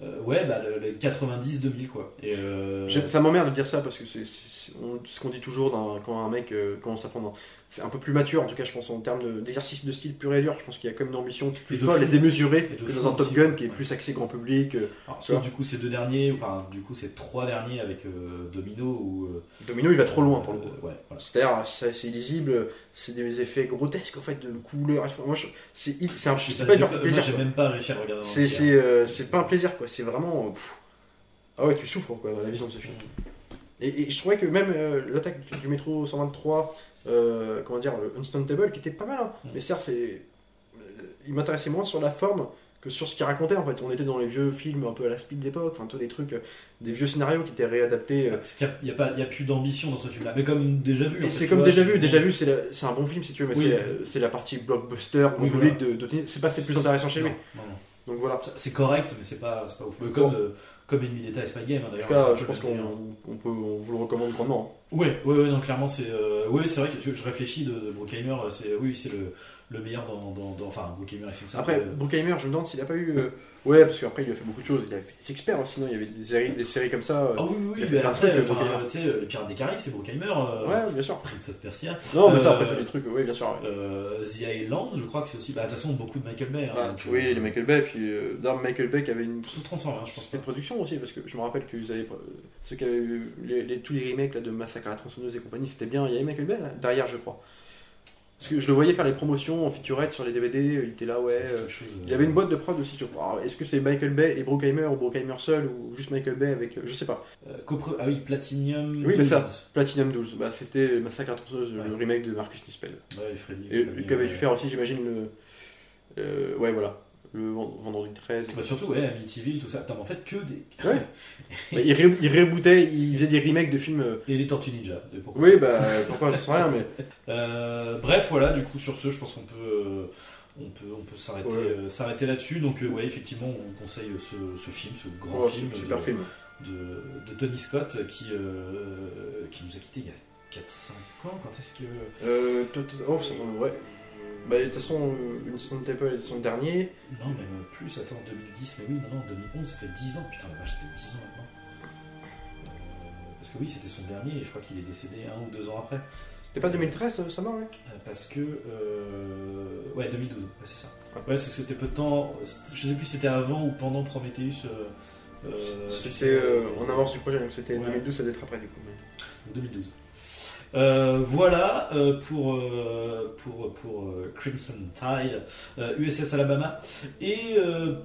Euh, ouais, bah, le, le 90-2000, quoi. Euh, Ça m'emmerde de dire ça parce que c'est ce qu'on dit toujours quand un mec commence à prendre. C'est un peu plus mature en tout cas, je pense, en termes de- d'exercice de, style pur et dur. Je pense qu'il y a quand même une ambition plus Et folle et démesurée Et que dans un Top aussi, Gun qui est ouais. plus axé grand public. euh. alors, soit du coup, ces deux derniers, enfin, du coup, ces trois derniers avec euh, Domino ou. euh, Domino, il va trop loin pour le coup. ouais, voilà. C'est-à-dire, c'est c'est illisible, c'est des effets grotesques en fait de couleurs. Moi, c'est c'est un- c'est pas, du plaisir. j'ai même pas réussi à regarder. C'est c'est, c'est pas un plaisir quoi, c'est vraiment. pff. Ah ouais, tu souffres quoi, la vision de ce film. Et, et je trouvais que même l'attaque du métro 123, euh, comment dire, le Unstuntable, qui était pas mal, hein. Mm. mais certes, c'est. euh, Il m'intéressait moins sur la forme que sur ce qu'il racontait en fait. On était dans les vieux films un peu à la speed d'époque, enfin, tous des trucs, euh, des vieux scénarios qui étaient réadaptés. euh. C'est qu'il y a, a a plus d'ambition dans ce film-là. Mais comme déjà vu. c'est comme vois, déjà c'est- vu, déjà vu, c'est la- c'est un bon film si tu veux, mais Oui. c'est la- c'est la partie blockbuster, Oui, public de, de c'est pas ce qui est le plus intéressant chez lui. Non, non, non. Donc voilà. C'est correct, mais c'est pas, c'est pas ouf. Mais Comme, euh, comme Enemy d'État et Spy Game, hein, En d'ailleurs. tout cas, je pense qu'on on peut, on vous le recommande grandement. Ouais, ouais, ouais, non, clairement, c'est. euh, ouais, c'est vrai que je réfléchis de, de Bruckheimer, euh, c'est, oui, c'est le, le meilleur dans, dans, dans- Enfin, Bruckheimer et Simpson. Après, euh, Bruckheimer, je me demande s'il a pas eu. euh, Ouais, parce qu'après, il a fait beaucoup de choses. Il a fait des experts, hein, sinon il y avait des séries, des séries comme ça. euh. Ah oui, oui, fait mais après, tu sais, euh, les Pirates des Caraïbes, c'est Bruckheimer. euh, Ouais, bien sûr. Prince of Persia. Non, mais ça, Euh, après, tous les trucs, oui, bien sûr. ouais. Euh, The Island, je crois que c'est aussi. Bah, de toute façon, beaucoup de Michael Bay. hein, Ah, donc, oui, euh, les Michael Bay, puis euh, non, Michael Bay qui avait une Sous transforme, hein, je pense. de production aussi, parce que je me rappelle que vous avez, euh, ceux qui avaient eu les, les- tous les remakes là, de Massacre à la tronçonneuse et compagnie, c'était bien. Il y avait Michael Bay là, derrière, je crois. Parce que je le voyais faire les promotions en featurette sur les DVD, il était là, ouais. Euh, chose, euh, Il y avait une boîte de prod aussi, Est-ce que c'est Michael Bay et Bruckheimer ou Bruckheimer seul ou juste Michael Bay avec. euh, Je sais pas. euh, Ah oui, Platinum. Oui, mais ça. 12. Platinum 12, bah, c'était Massacre à le remake de Marcus Nispel. Ouais, et Freddy. Et Freddy, qui avait ouais. dû faire aussi, j'imagine, le. euh, ouais, voilà. Le vend- vendredi 13. Bah, surtout, ouais, Amityville, tout ça. Putain, mais en fait, que des. Ouais. Mais il, ré- il rebootait, il faisait des remakes de films. euh, Et les Tortues Ninja. de- pourquoi Oui, bah, pourquoi, je sais rien, mais. Euh, bref, voilà, du coup, sur ce, je pense qu'on peut, euh, on peut, on peut s'arrêter, Ouais. euh, là-dessus. Donc, euh, ouais, effectivement, on conseille ce, ce film, ce grand Oh, film, super de, film. de, de Tony Scott qui, qui nous a quittés il y a 4-5 ans. Quand est-ce que. Oh, ça, ouais. Bah, de toute façon, euh, une Temple est son dernier. Non, même plus, attends, 2010, mais oui, non, non, 2011, ça fait 10 ans, putain, la vache, ça fait 10 ans maintenant. Euh, parce que oui, c'était son dernier et je crois qu'il est décédé un ou deux ans après. C'était pas 2013, euh, ça mort, ouais Euh, Parce que. euh, Ouais, 2012, ouais, c'est ça. Ouais. C'est parce que c'était peu de temps. Je sais plus si c'était avant ou pendant Prometheus. euh, euh, C'était euh, euh, en avance du projet, donc c'était Ouais. 2012, ça doit être après du coup. mais- 2012. Euh, voilà euh, pour, euh, pour, pour euh, Crimson Tide, USS Alabama. Et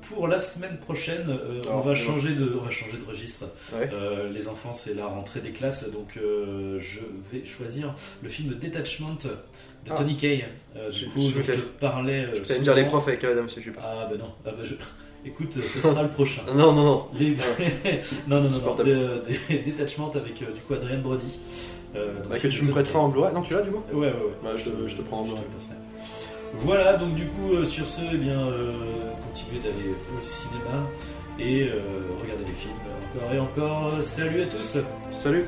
pour la semaine prochaine, on, Alors, va changer de, on va changer de registre. Ouais. Les enfants, c'est la rentrée des classes, donc je vais choisir le film Detachment de Ah. Tony Kaye. Je- du coup, je je te parlais. Tu me dire les souvent. profs avec Adam, je sais pas. Ah bah non. Ah, bah, je- Écoute, ce sera le prochain. Ah, Non, non, non. Les... non, non, non. Des, avec du coup Adrien Brody. Euh, donc, Bah, que tu me prêteras en Blu-ray. Non, tu l'as du coup Ouais, ouais, ouais. Bah, je te- je te prends en passerai. Voilà, donc du coup, euh, sur ce, eh bien, euh, continuez d'aller au cinéma et regardez les films encore et encore. Salut à tous Salut